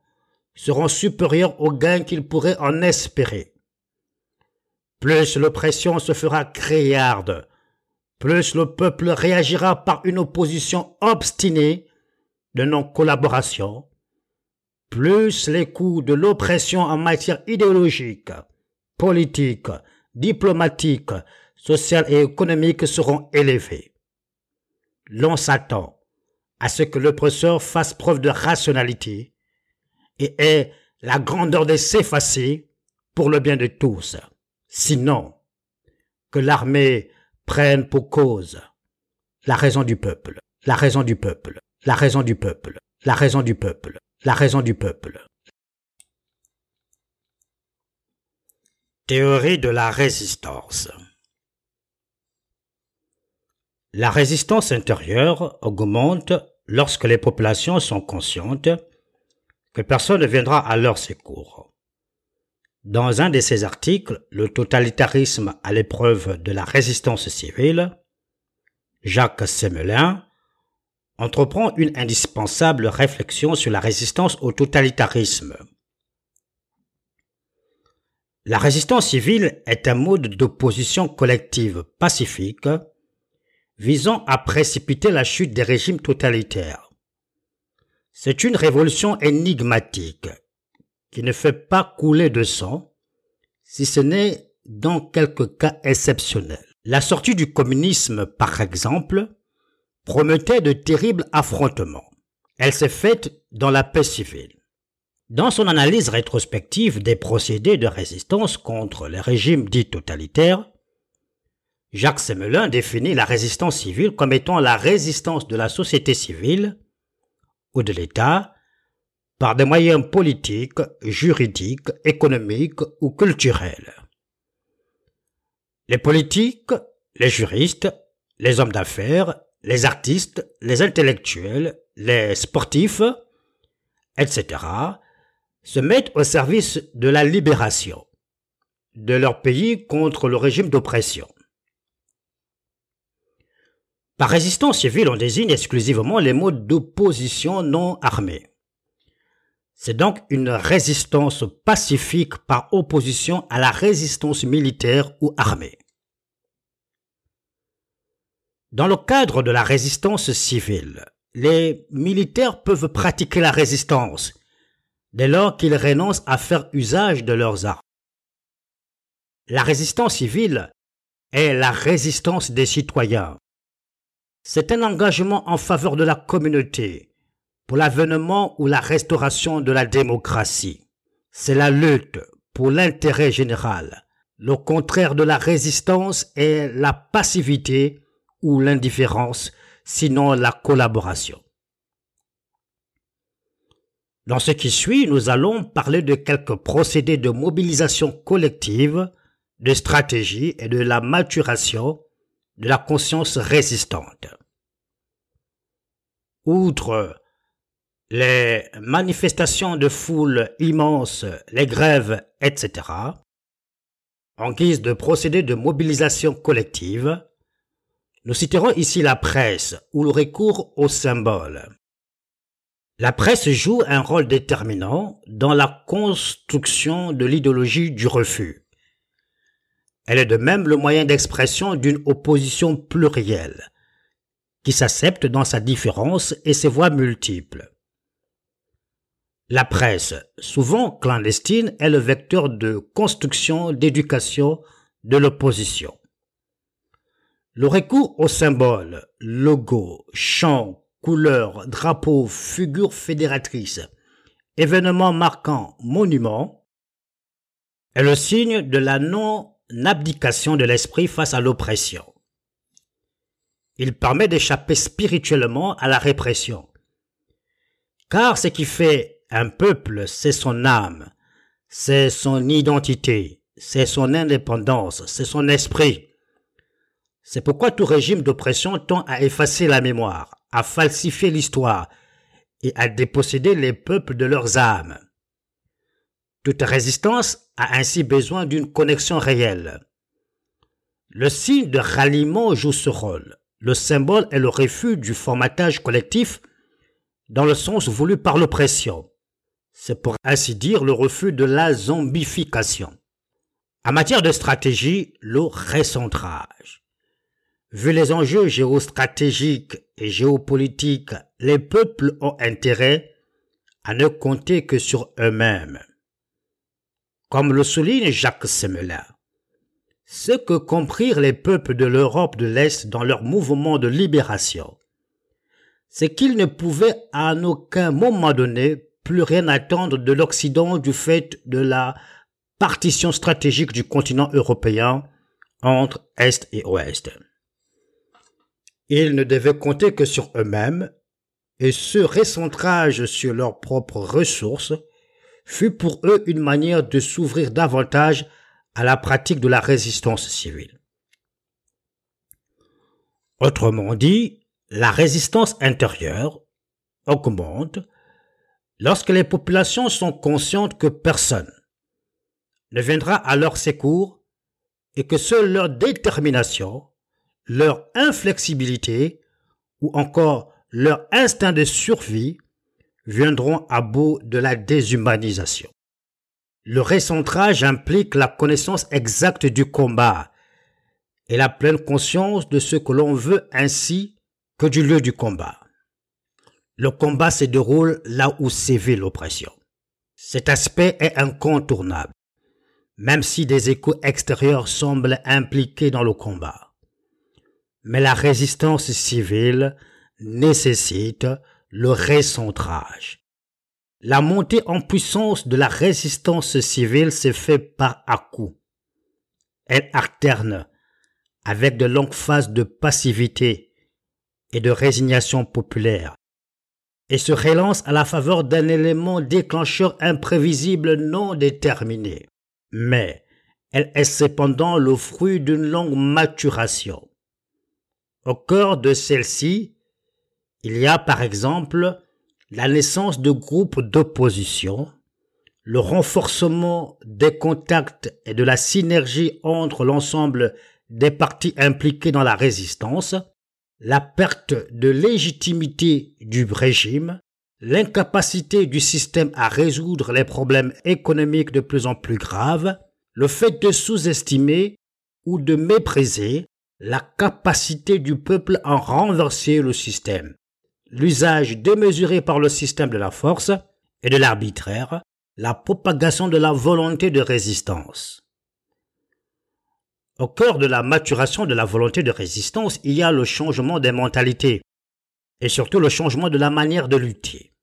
seront supérieurs aux gains qu'il pourrait en espérer. Plus l'oppression se fera créarde, plus le peuple réagira par une opposition obstinée de non-collaboration, plus les coûts de l'oppression en matière idéologique, politique, diplomatique, sociale et économique seront élevés. L'on s'attend à ce que l'oppresseur fasse preuve de rationalité et ait la grandeur de s'effacer pour le bien de tous. Sinon, que l'armée prenne pour cause la raison du peuple, la raison du peuple, la raison du peuple, la raison du peuple, la raison du peuple. Théorie de la résistance. La résistance intérieure augmente lorsque les populations sont conscientes que personne ne viendra à leur secours. Dans un de ses articles, Le totalitarisme à l'épreuve de la résistance civile, Jacques Semelin entreprend une indispensable réflexion sur la résistance au totalitarisme. La résistance civile est un mode d'opposition collective pacifique visant à précipiter la chute des régimes totalitaires. C'est une révolution énigmatique qui ne fait pas couler de sang, si ce n'est dans quelques cas exceptionnels. La sortie du communisme, par exemple, promettait de terribles affrontements. Elle s'est faite dans la paix civile. Dans son analyse rétrospective des procédés de résistance contre les régimes dits totalitaires, Jacques Semelin définit la résistance civile comme étant la résistance de la société civile ou de l'État par des moyens politiques, juridiques, économiques ou culturels. Les politiques, les juristes, les hommes d'affaires, les artistes, les intellectuels, les sportifs, etc., se mettent au service de la libération de leur pays contre le régime d'oppression. Par résistance civile, on désigne exclusivement les modes d'opposition non armés. C'est donc une résistance pacifique par opposition à la résistance militaire ou armée. Dans le cadre de la résistance civile, les militaires peuvent pratiquer la résistance dès lors qu'ils renoncent à faire usage de leurs armes. La résistance civile est la résistance des citoyens. C'est un engagement en faveur de la communauté, pour l'avènement ou la restauration de la démocratie. C'est la lutte pour l'intérêt général. Le contraire de la résistance est la passivité ou l'indifférence, sinon la collaboration. Dans ce qui suit, nous allons parler de quelques procédés de mobilisation collective, de stratégie et de la maturation de la conscience résistante. Outre les manifestations de foule immenses, les grèves, etc., en guise de procédé de mobilisation collective, nous citerons ici la presse ou le recours aux symboles. La presse joue un rôle déterminant dans la construction de l'idéologie du refus. Elle est de même le moyen d'expression d'une opposition plurielle, qui s'accepte dans sa différence et ses voies multiples. La presse, souvent clandestine, est le vecteur de construction, d'éducation de l'opposition. Le recours aux symboles, logos, chants, couleurs, drapeaux, figures fédératrices, événements marquants, monuments, est le signe de la non-abdication de l'esprit face à l'oppression. Il permet d'échapper spirituellement à la répression. Car ce qui fait un peuple, c'est son âme, c'est son identité, c'est son indépendance, c'est son esprit. C'est pourquoi tout régime d'oppression tend à effacer la mémoire, à falsifier l'histoire et à déposséder les peuples de leurs âmes. Toute résistance a ainsi besoin d'une connexion réelle. Le signe de ralliement joue ce rôle. Le symbole est le refus du formatage collectif dans le sens voulu par l'oppression. C'est pour ainsi dire le refus de la zombification. En matière de stratégie, le recentrage. Vu les enjeux géostratégiques et géopolitiques, les peuples ont intérêt à ne compter que sur eux-mêmes. Comme le souligne Jacques Semelin, ce que comprirent les peuples de l'Europe de l'Est dans leur mouvement de libération, c'est qu'ils ne pouvaient à aucun moment donné plus rien attendre de l'Occident du fait de la partition stratégique du continent européen entre Est et Ouest. Ils ne devaient compter que sur eux-mêmes, et ce recentrage sur leurs propres ressources fut pour eux une manière de s'ouvrir davantage à la pratique de la résistance civile. Autrement dit, la résistance intérieure augmente lorsque les populations sont conscientes que personne ne viendra à leur secours et que seule leur détermination, leur inflexibilité ou encore leur instinct de survie viendront à bout de la déshumanisation. Le recentrage implique la connaissance exacte du combat et la pleine conscience de ce que l'on veut ainsi que du lieu du combat. Le combat se déroule là où sévit l'oppression. Cet aspect est incontournable, même si des échos extérieurs semblent impliqués dans le combat. Mais la résistance civile nécessite le recentrage. La montée en puissance de la résistance civile se fait par à coup. Elle alterne avec de longues phases de passivité et de résignation populaire et se relance à la faveur d'un élément déclencheur imprévisible non déterminé. Mais elle est cependant le fruit d'une longue maturation. Au cœur de celle-ci, il y a par exemple la naissance de groupes d'opposition, le renforcement des contacts et de la synergie entre l'ensemble des partis impliqués dans la résistance, la perte de légitimité du régime, l'incapacité du système à résoudre les problèmes économiques de plus en plus graves, le fait de sous-estimer ou de mépriser la capacité du peuple à renverser le système l'usage démesuré par le système de la force et de l'arbitraire, la propagation de la volonté de résistance. Au cœur de la maturation de la volonté de résistance, il y a le changement des mentalités et surtout le changement de la manière de lutter.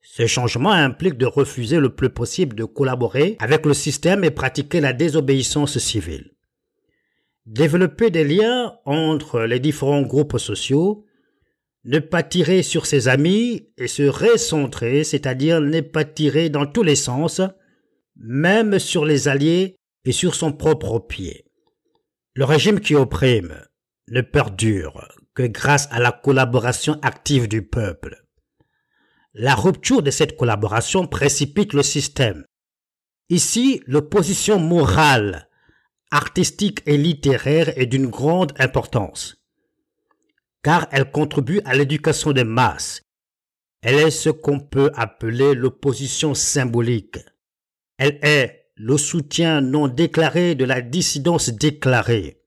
Ce changement implique de refuser le plus possible de collaborer avec le système et pratiquer la désobéissance civile. Développer des liens entre les différents groupes sociaux ne pas tirer sur ses amis et se recentrer, c'est-à-dire ne pas tirer dans tous les sens, même sur les alliés et sur son propre pied. Le régime qui opprime ne perdure que grâce à la collaboration active du peuple. La rupture de cette collaboration précipite le système. Ici, l'opposition morale, artistique et littéraire est d'une grande importance car elle contribue à l'éducation des masses. Elle est ce qu'on peut appeler l'opposition symbolique. Elle est le soutien non déclaré de la dissidence déclarée,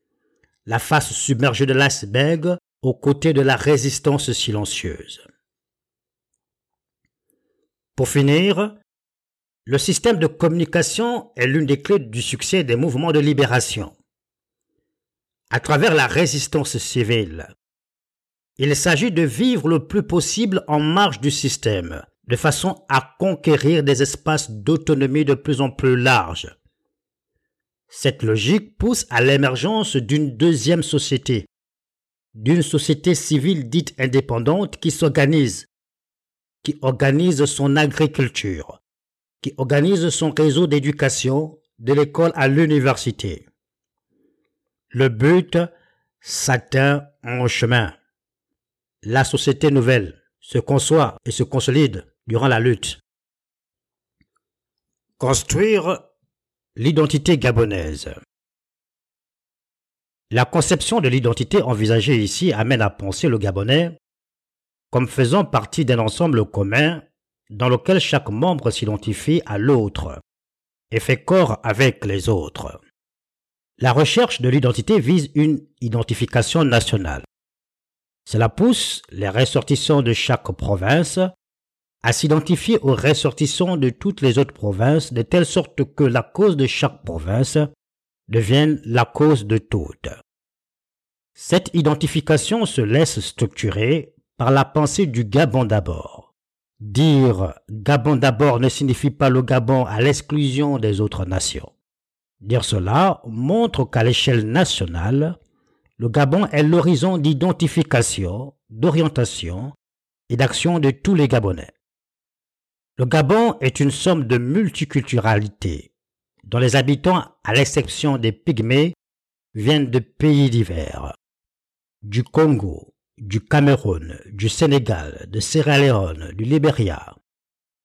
la face submergée de l'iceberg aux côtés de la résistance silencieuse. Pour finir, le système de communication est l'une des clés du succès des mouvements de libération. À travers la résistance civile, il s'agit de vivre le plus possible en marge du système, de façon à conquérir des espaces d'autonomie de plus en plus larges. Cette logique pousse à l'émergence d'une deuxième société, d'une société civile dite indépendante qui s'organise, qui organise son agriculture, qui organise son réseau d'éducation de l'école à l'université. Le but s'atteint en chemin la société nouvelle se conçoit et se consolide durant la lutte. Construire l'identité gabonaise. La conception de l'identité envisagée ici amène à penser le Gabonais comme faisant partie d'un ensemble commun dans lequel chaque membre s'identifie à l'autre et fait corps avec les autres. La recherche de l'identité vise une identification nationale. Cela pousse les ressortissants de chaque province à s'identifier aux ressortissants de toutes les autres provinces de telle sorte que la cause de chaque province devienne la cause de toutes. Cette identification se laisse structurer par la pensée du Gabon d'abord. Dire Gabon d'abord ne signifie pas le Gabon à l'exclusion des autres nations. Dire cela montre qu'à l'échelle nationale, le Gabon est l'horizon d'identification, d'orientation et d'action de tous les Gabonais. Le Gabon est une somme de multiculturalité, dont les habitants, à l'exception des pygmées, viennent de pays divers. Du Congo, du Cameroun, du Sénégal, de Sierra Leone, du Libéria.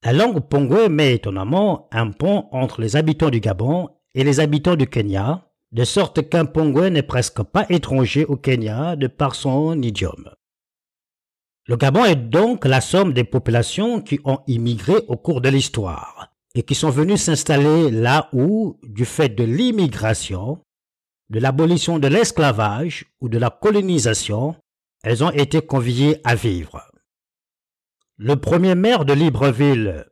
La langue pongwe met étonnamment un pont entre les habitants du Gabon et les habitants du Kenya, de sorte qu'un pongwe n'est presque pas étranger au Kenya de par son idiome. Le Gabon est donc la somme des populations qui ont immigré au cours de l'histoire et qui sont venues s'installer là où, du fait de l'immigration, de l'abolition de l'esclavage ou de la colonisation, elles ont été conviées à vivre. Le premier maire de Libreville,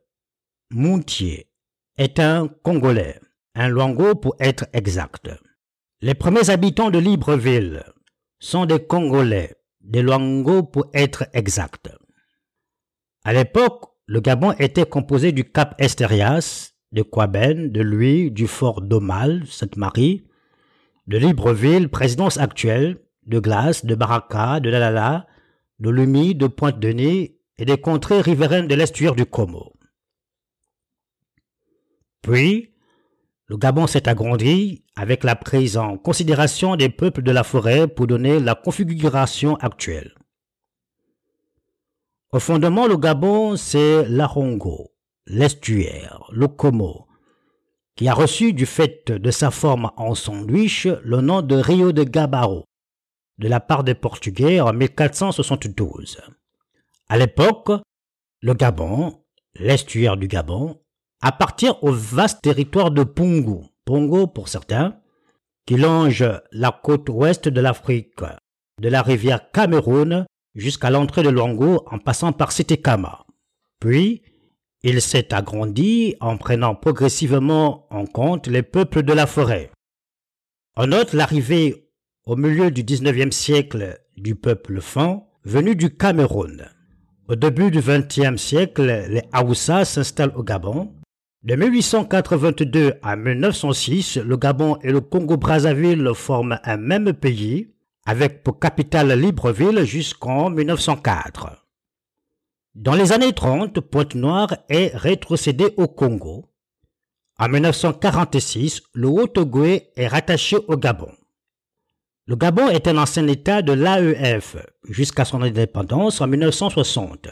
Mountier, est un Congolais, un Luango pour être exact. Les premiers habitants de Libreville sont des Congolais, des Luango pour être exact. À l'époque, le Gabon était composé du Cap Esterias, de Quaben, de Louis, du fort d'Omal, Sainte-Marie, de Libreville, présidence actuelle, de Glace, de Baraka, de Lalala, de Lumi, de Pointe-Denis et des contrées riveraines de l'estuaire du Como. Puis, le Gabon s'est agrandi avec la prise en considération des peuples de la forêt pour donner la configuration actuelle. Au fondement, le Gabon, c'est l'Arongo, l'estuaire, le Como, qui a reçu du fait de sa forme en sandwich le nom de Rio de Gabaro, de la part des Portugais en 1472. À l'époque, le Gabon, l'estuaire du Gabon, appartient au vaste territoire de Pungu, Pongo pour certains, qui longe la côte ouest de l'Afrique, de la rivière Cameroun jusqu'à l'entrée de Longo en passant par Sitekama. Puis, il s'est agrandi en prenant progressivement en compte les peuples de la forêt. On note l'arrivée au milieu du XIXe siècle du peuple Fan venu du Cameroun. Au début du XXe siècle, les Haoussa s'installent au Gabon de 1882 à 1906, le Gabon et le Congo-Brazzaville forment un même pays, avec pour capitale Libreville jusqu'en 1904. Dans les années 30, Pointe-Noire est rétrocédé au Congo. En 1946, le Haut-Togo est rattaché au Gabon. Le Gabon est un ancien État de l'AEF jusqu'à son indépendance en 1960.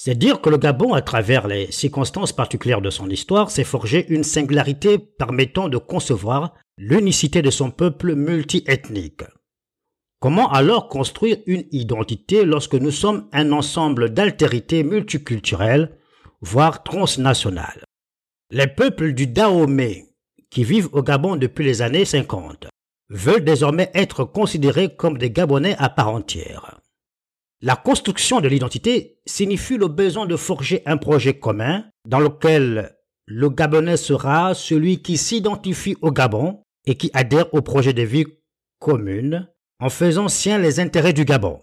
C'est dire que le Gabon, à travers les circonstances particulières de son histoire, s'est forgé une singularité permettant de concevoir l'unicité de son peuple multiethnique. Comment alors construire une identité lorsque nous sommes un ensemble d'altérités multiculturelles, voire transnationales? Les peuples du Dahomey, qui vivent au Gabon depuis les années 50, veulent désormais être considérés comme des Gabonais à part entière. La construction de l'identité signifie le besoin de forger un projet commun dans lequel le Gabonais sera celui qui s'identifie au Gabon et qui adhère au projet de vie commune en faisant sien les intérêts du Gabon.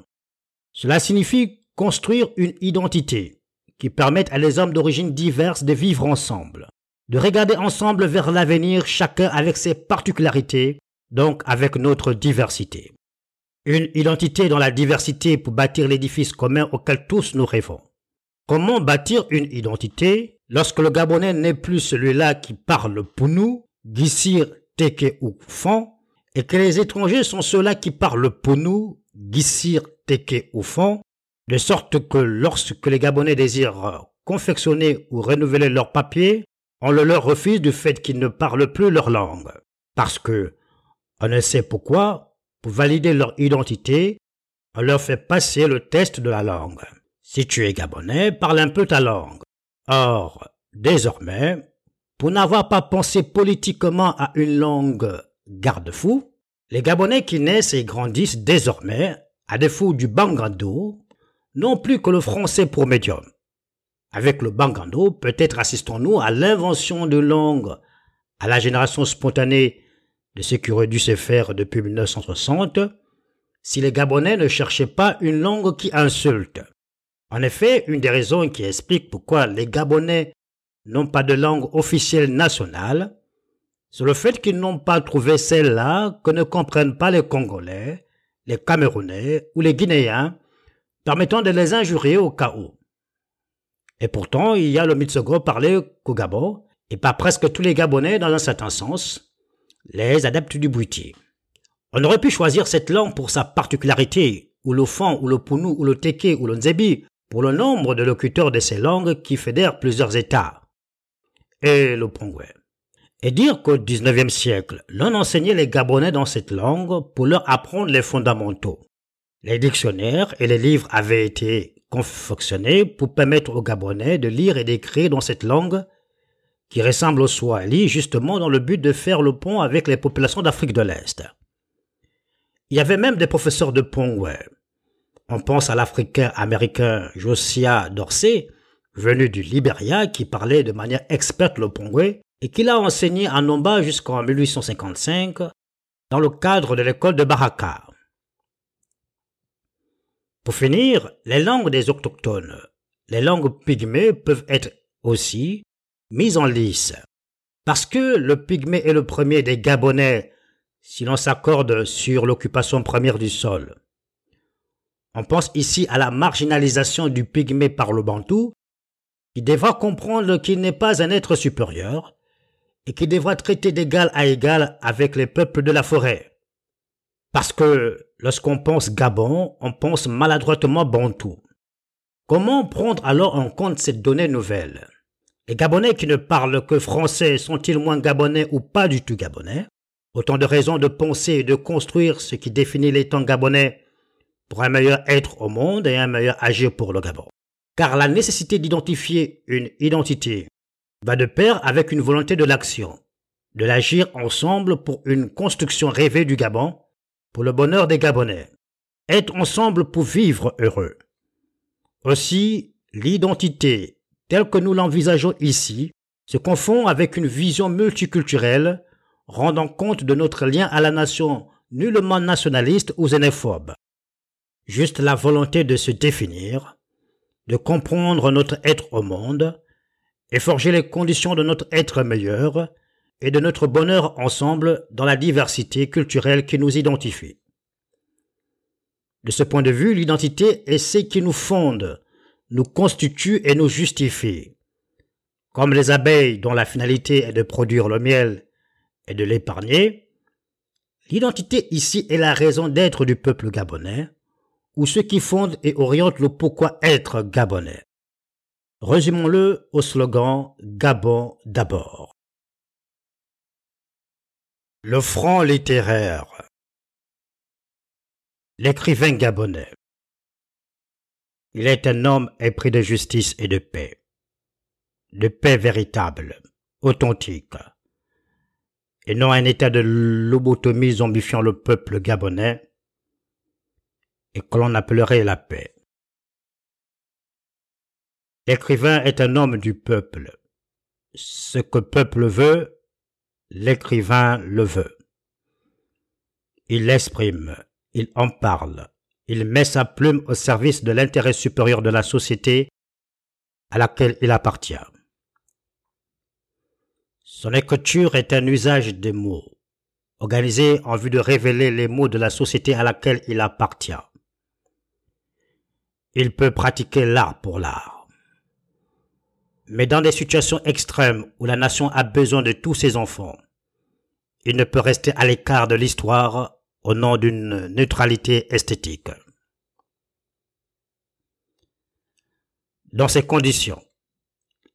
Cela signifie construire une identité qui permette à les hommes d'origine diverses de vivre ensemble, de regarder ensemble vers l'avenir chacun avec ses particularités, donc avec notre diversité. Une identité dans la diversité pour bâtir l'édifice commun auquel tous nous rêvons. Comment bâtir une identité lorsque le Gabonais n'est plus celui-là qui parle pour nous, Gissir, Teke ou Fon, et que les étrangers sont ceux-là qui parlent pour nous, Gissir, Teke ou Fon, de sorte que lorsque les Gabonais désirent confectionner ou renouveler leurs papiers, on le leur refuse du fait qu'ils ne parlent plus leur langue. Parce que, on ne sait pourquoi, pour valider leur identité, on leur fait passer le test de la langue. Si tu es gabonais, parle un peu ta langue. Or, désormais, pour n'avoir pas pensé politiquement à une langue garde-fou, les Gabonais qui naissent et grandissent désormais, à défaut du bangando, n'ont plus que le français pour médium. Avec le bangando, peut-être assistons-nous à l'invention de langues, à la génération spontanée de ce qui aurait dû se faire depuis 1960, si les Gabonais ne cherchaient pas une langue qui insulte. En effet, une des raisons qui explique pourquoi les Gabonais n'ont pas de langue officielle nationale, c'est le fait qu'ils n'ont pas trouvé celle-là que ne comprennent pas les Congolais, les Camerounais ou les Guinéens, permettant de les injurier au cas où. Et pourtant, il y a le Mitsogo parlé qu'au Gabon, et pas presque tous les Gabonais dans un certain sens, les adeptes du Bouiti. On aurait pu choisir cette langue pour sa particularité, ou le Fan, ou le Pounou, ou le Teke, ou le Nzebi, pour le nombre de locuteurs de ces langues qui fédèrent plusieurs États. Et le Pongwe. Et dire qu'au XIXe siècle, l'on enseignait les Gabonais dans cette langue pour leur apprendre les fondamentaux. Les dictionnaires et les livres avaient été confectionnés pour permettre aux Gabonais de lire et d'écrire dans cette langue qui ressemble au Swahili justement dans le but de faire le pont avec les populations d'Afrique de l'Est. Il y avait même des professeurs de Pongwe. On pense à l'Africain américain Josiah Dorsey, venu du Liberia, qui parlait de manière experte le Pongwe et qui l'a enseigné à Nomba jusqu'en 1855 dans le cadre de l'école de Baraka. Pour finir, les langues des autochtones, les langues pygmées peuvent être aussi mises en lice. Parce que le pygmée est le premier des Gabonais si l'on s'accorde sur l'occupation première du sol. On pense ici à la marginalisation du pygmée par le bantou, qui devra comprendre qu'il n'est pas un être supérieur et qui devra traiter d'égal à égal avec les peuples de la forêt. Parce que lorsqu'on pense Gabon, on pense maladroitement bantou. Comment prendre alors en compte cette donnée nouvelle? Les Gabonais qui ne parlent que français sont-ils moins gabonais ou pas du tout gabonais? Autant de raisons de penser et de construire ce qui définit les temps gabonais pour un meilleur être au monde et un meilleur agir pour le Gabon. Car la nécessité d'identifier une identité va de pair avec une volonté de l'action, de l'agir ensemble pour une construction rêvée du Gabon, pour le bonheur des Gabonais. Être ensemble pour vivre heureux. Aussi, l'identité, telle que nous l'envisageons ici, se confond avec une vision multiculturelle rendant compte de notre lien à la nation nullement nationaliste ou xénophobe. Juste la volonté de se définir, de comprendre notre être au monde, et forger les conditions de notre être meilleur et de notre bonheur ensemble dans la diversité culturelle qui nous identifie. De ce point de vue, l'identité est ce qui nous fonde, nous constitue et nous justifie. Comme les abeilles dont la finalité est de produire le miel et de l'épargner, l'identité ici est la raison d'être du peuple gabonais, ou ce qui fonde et oriente le pourquoi être gabonais. Résumons-le au slogan Gabon d'abord. Le franc littéraire. L'écrivain gabonais. Il est un homme épris de justice et de paix. De paix véritable, authentique, et non un état de lobotomie zombifiant le peuple gabonais, et que l'on appellerait la paix. L'écrivain est un homme du peuple. Ce que le peuple veut, l'écrivain le veut. Il l'exprime, il en parle, il met sa plume au service de l'intérêt supérieur de la société à laquelle il appartient. Son écriture est un usage des mots, organisé en vue de révéler les mots de la société à laquelle il appartient. Il peut pratiquer l'art pour l'art. Mais dans des situations extrêmes où la nation a besoin de tous ses enfants, il ne peut rester à l'écart de l'histoire au nom d'une neutralité esthétique. Dans ces conditions,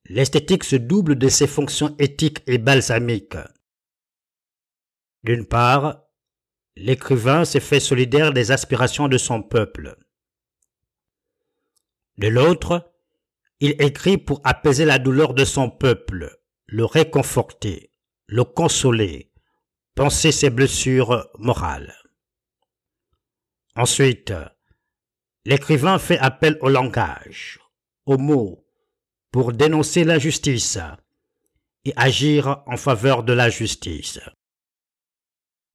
l'esthétique se double de ses fonctions éthiques et balsamiques. D'une part, l'écrivain se fait solidaire des aspirations de son peuple. De l'autre, il écrit pour apaiser la douleur de son peuple, le réconforter, le consoler, penser ses blessures morales. Ensuite, l'écrivain fait appel au langage, aux mots, pour dénoncer l'injustice et agir en faveur de la justice.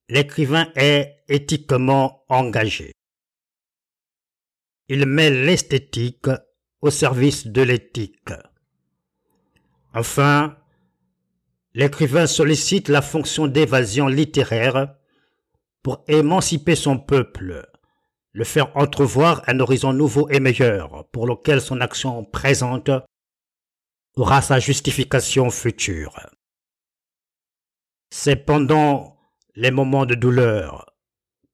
L'écrivain est éthiquement engagé. Il met l'esthétique au service de l'éthique. Enfin, l'écrivain sollicite la fonction d'évasion littéraire pour émanciper son peuple, le faire entrevoir un horizon nouveau et meilleur pour lequel son action présente aura sa justification future. C'est pendant les moments de douleur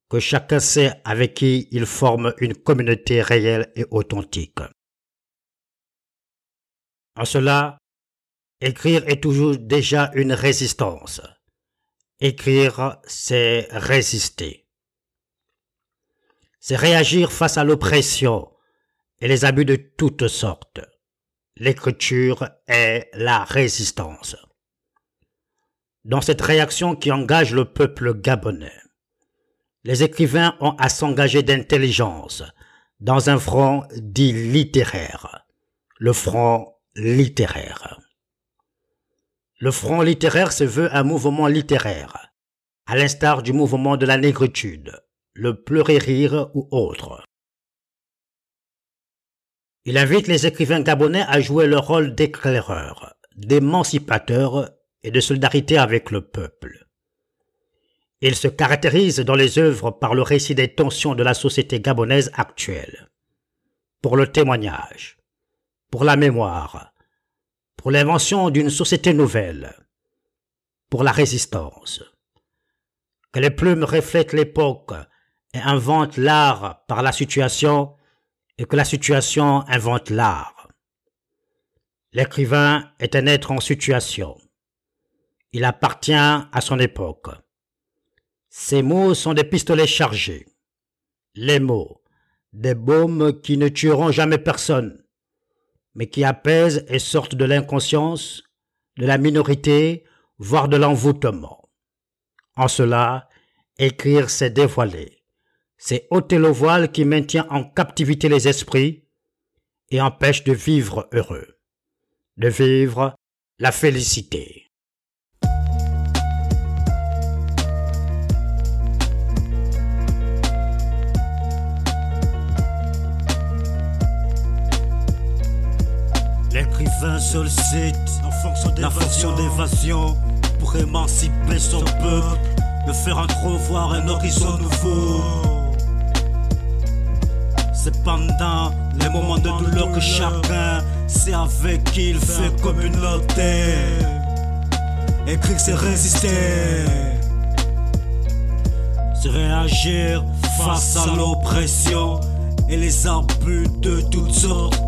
que chacun sait avec qui il forme une communauté réelle et authentique. En cela, écrire est toujours déjà une résistance. Écrire, c'est résister. C'est réagir face à l'oppression et les abus de toutes sortes. L'écriture est la résistance. Dans cette réaction qui engage le peuple gabonais, les écrivains ont à s'engager d'intelligence dans un front dit littéraire, le front littéraire. Le front littéraire se veut un mouvement littéraire, à l'instar du mouvement de la négritude, le pleurer-rire ou autre. Il invite les écrivains gabonais à jouer leur rôle d'éclaireurs, d'émancipateurs et de solidarité avec le peuple. Il se caractérise dans les œuvres par le récit des tensions de la société gabonaise actuelle, pour le témoignage, pour la mémoire, pour l'invention d'une société nouvelle, pour la résistance. Que les plumes reflètent l'époque et inventent l'art par la situation et que la situation invente l'art. L'écrivain est un être en situation. Il appartient à son époque. Ces mots sont des pistolets chargés. Les mots, des baumes qui ne tueront jamais personne, mais qui apaisent et sortent de l'inconscience, de la minorité, voire de l'envoûtement. En cela, écrire c'est dévoiler c'est ôter le voile qui maintient en captivité les esprits et empêche de vivre heureux, de vivre la félicité. L'écrivain sollicite la fonction d'évasion pour émanciper son peuple, le faire entrevoir un horizon nouveau. C'est pendant les moments de douleur que chacun sait avec qui il fait communauté. Écrire, c'est résister. C'est réagir face à l'oppression et les abus de toutes sortes.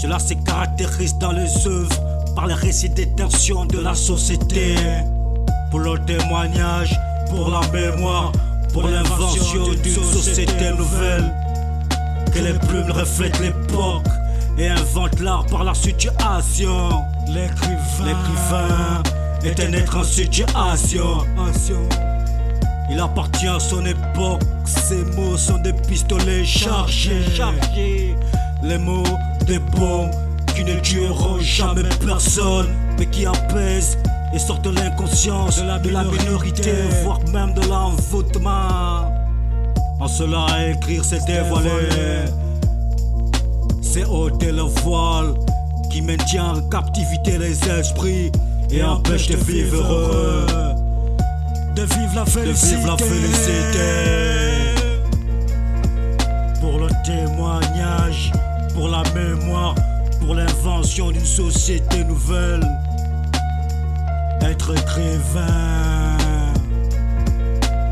Cela se caractérise dans les œuvres par les récits des tensions de la société. Pour le témoignage, pour la mémoire, pour l'invention d'une société nouvelle que les plumes reflètent l'époque et inventent l'art par la situation. L'écrivain est un être en situation. Il appartient à son époque, ses mots sont des pistolets chargés. Les mots des bombes qui ne tueront jamais personne, mais qui apaisent et sortent de l'inconscience de la minorité, voire même de l'envoûtement. En cela, écrire, c'est dévoiler. C'est ôter le voile qui maintient en captivité les esprits et empêche de vivre heureux. De vivre la félicité. De vivre la félicité. Pour le témoignage, pour la mémoire, pour l'invention d'une société nouvelle. Être écrivain.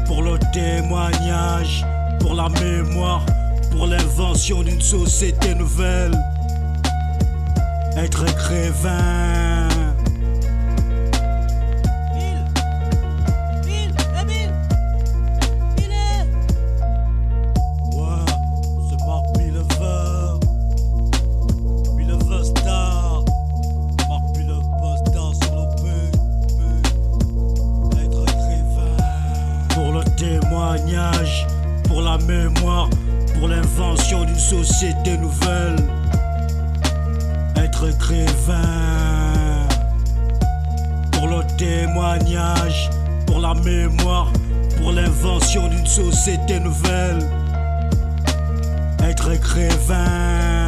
Pour le témoignage pour la mémoire, pour l'invention d'une société nouvelle. Être écrivain. La mémoire, pour l'invention d'une société nouvelle. Être écrivain, pour le témoignage, pour la mémoire, pour l'invention d'une société nouvelle. Être écrivain.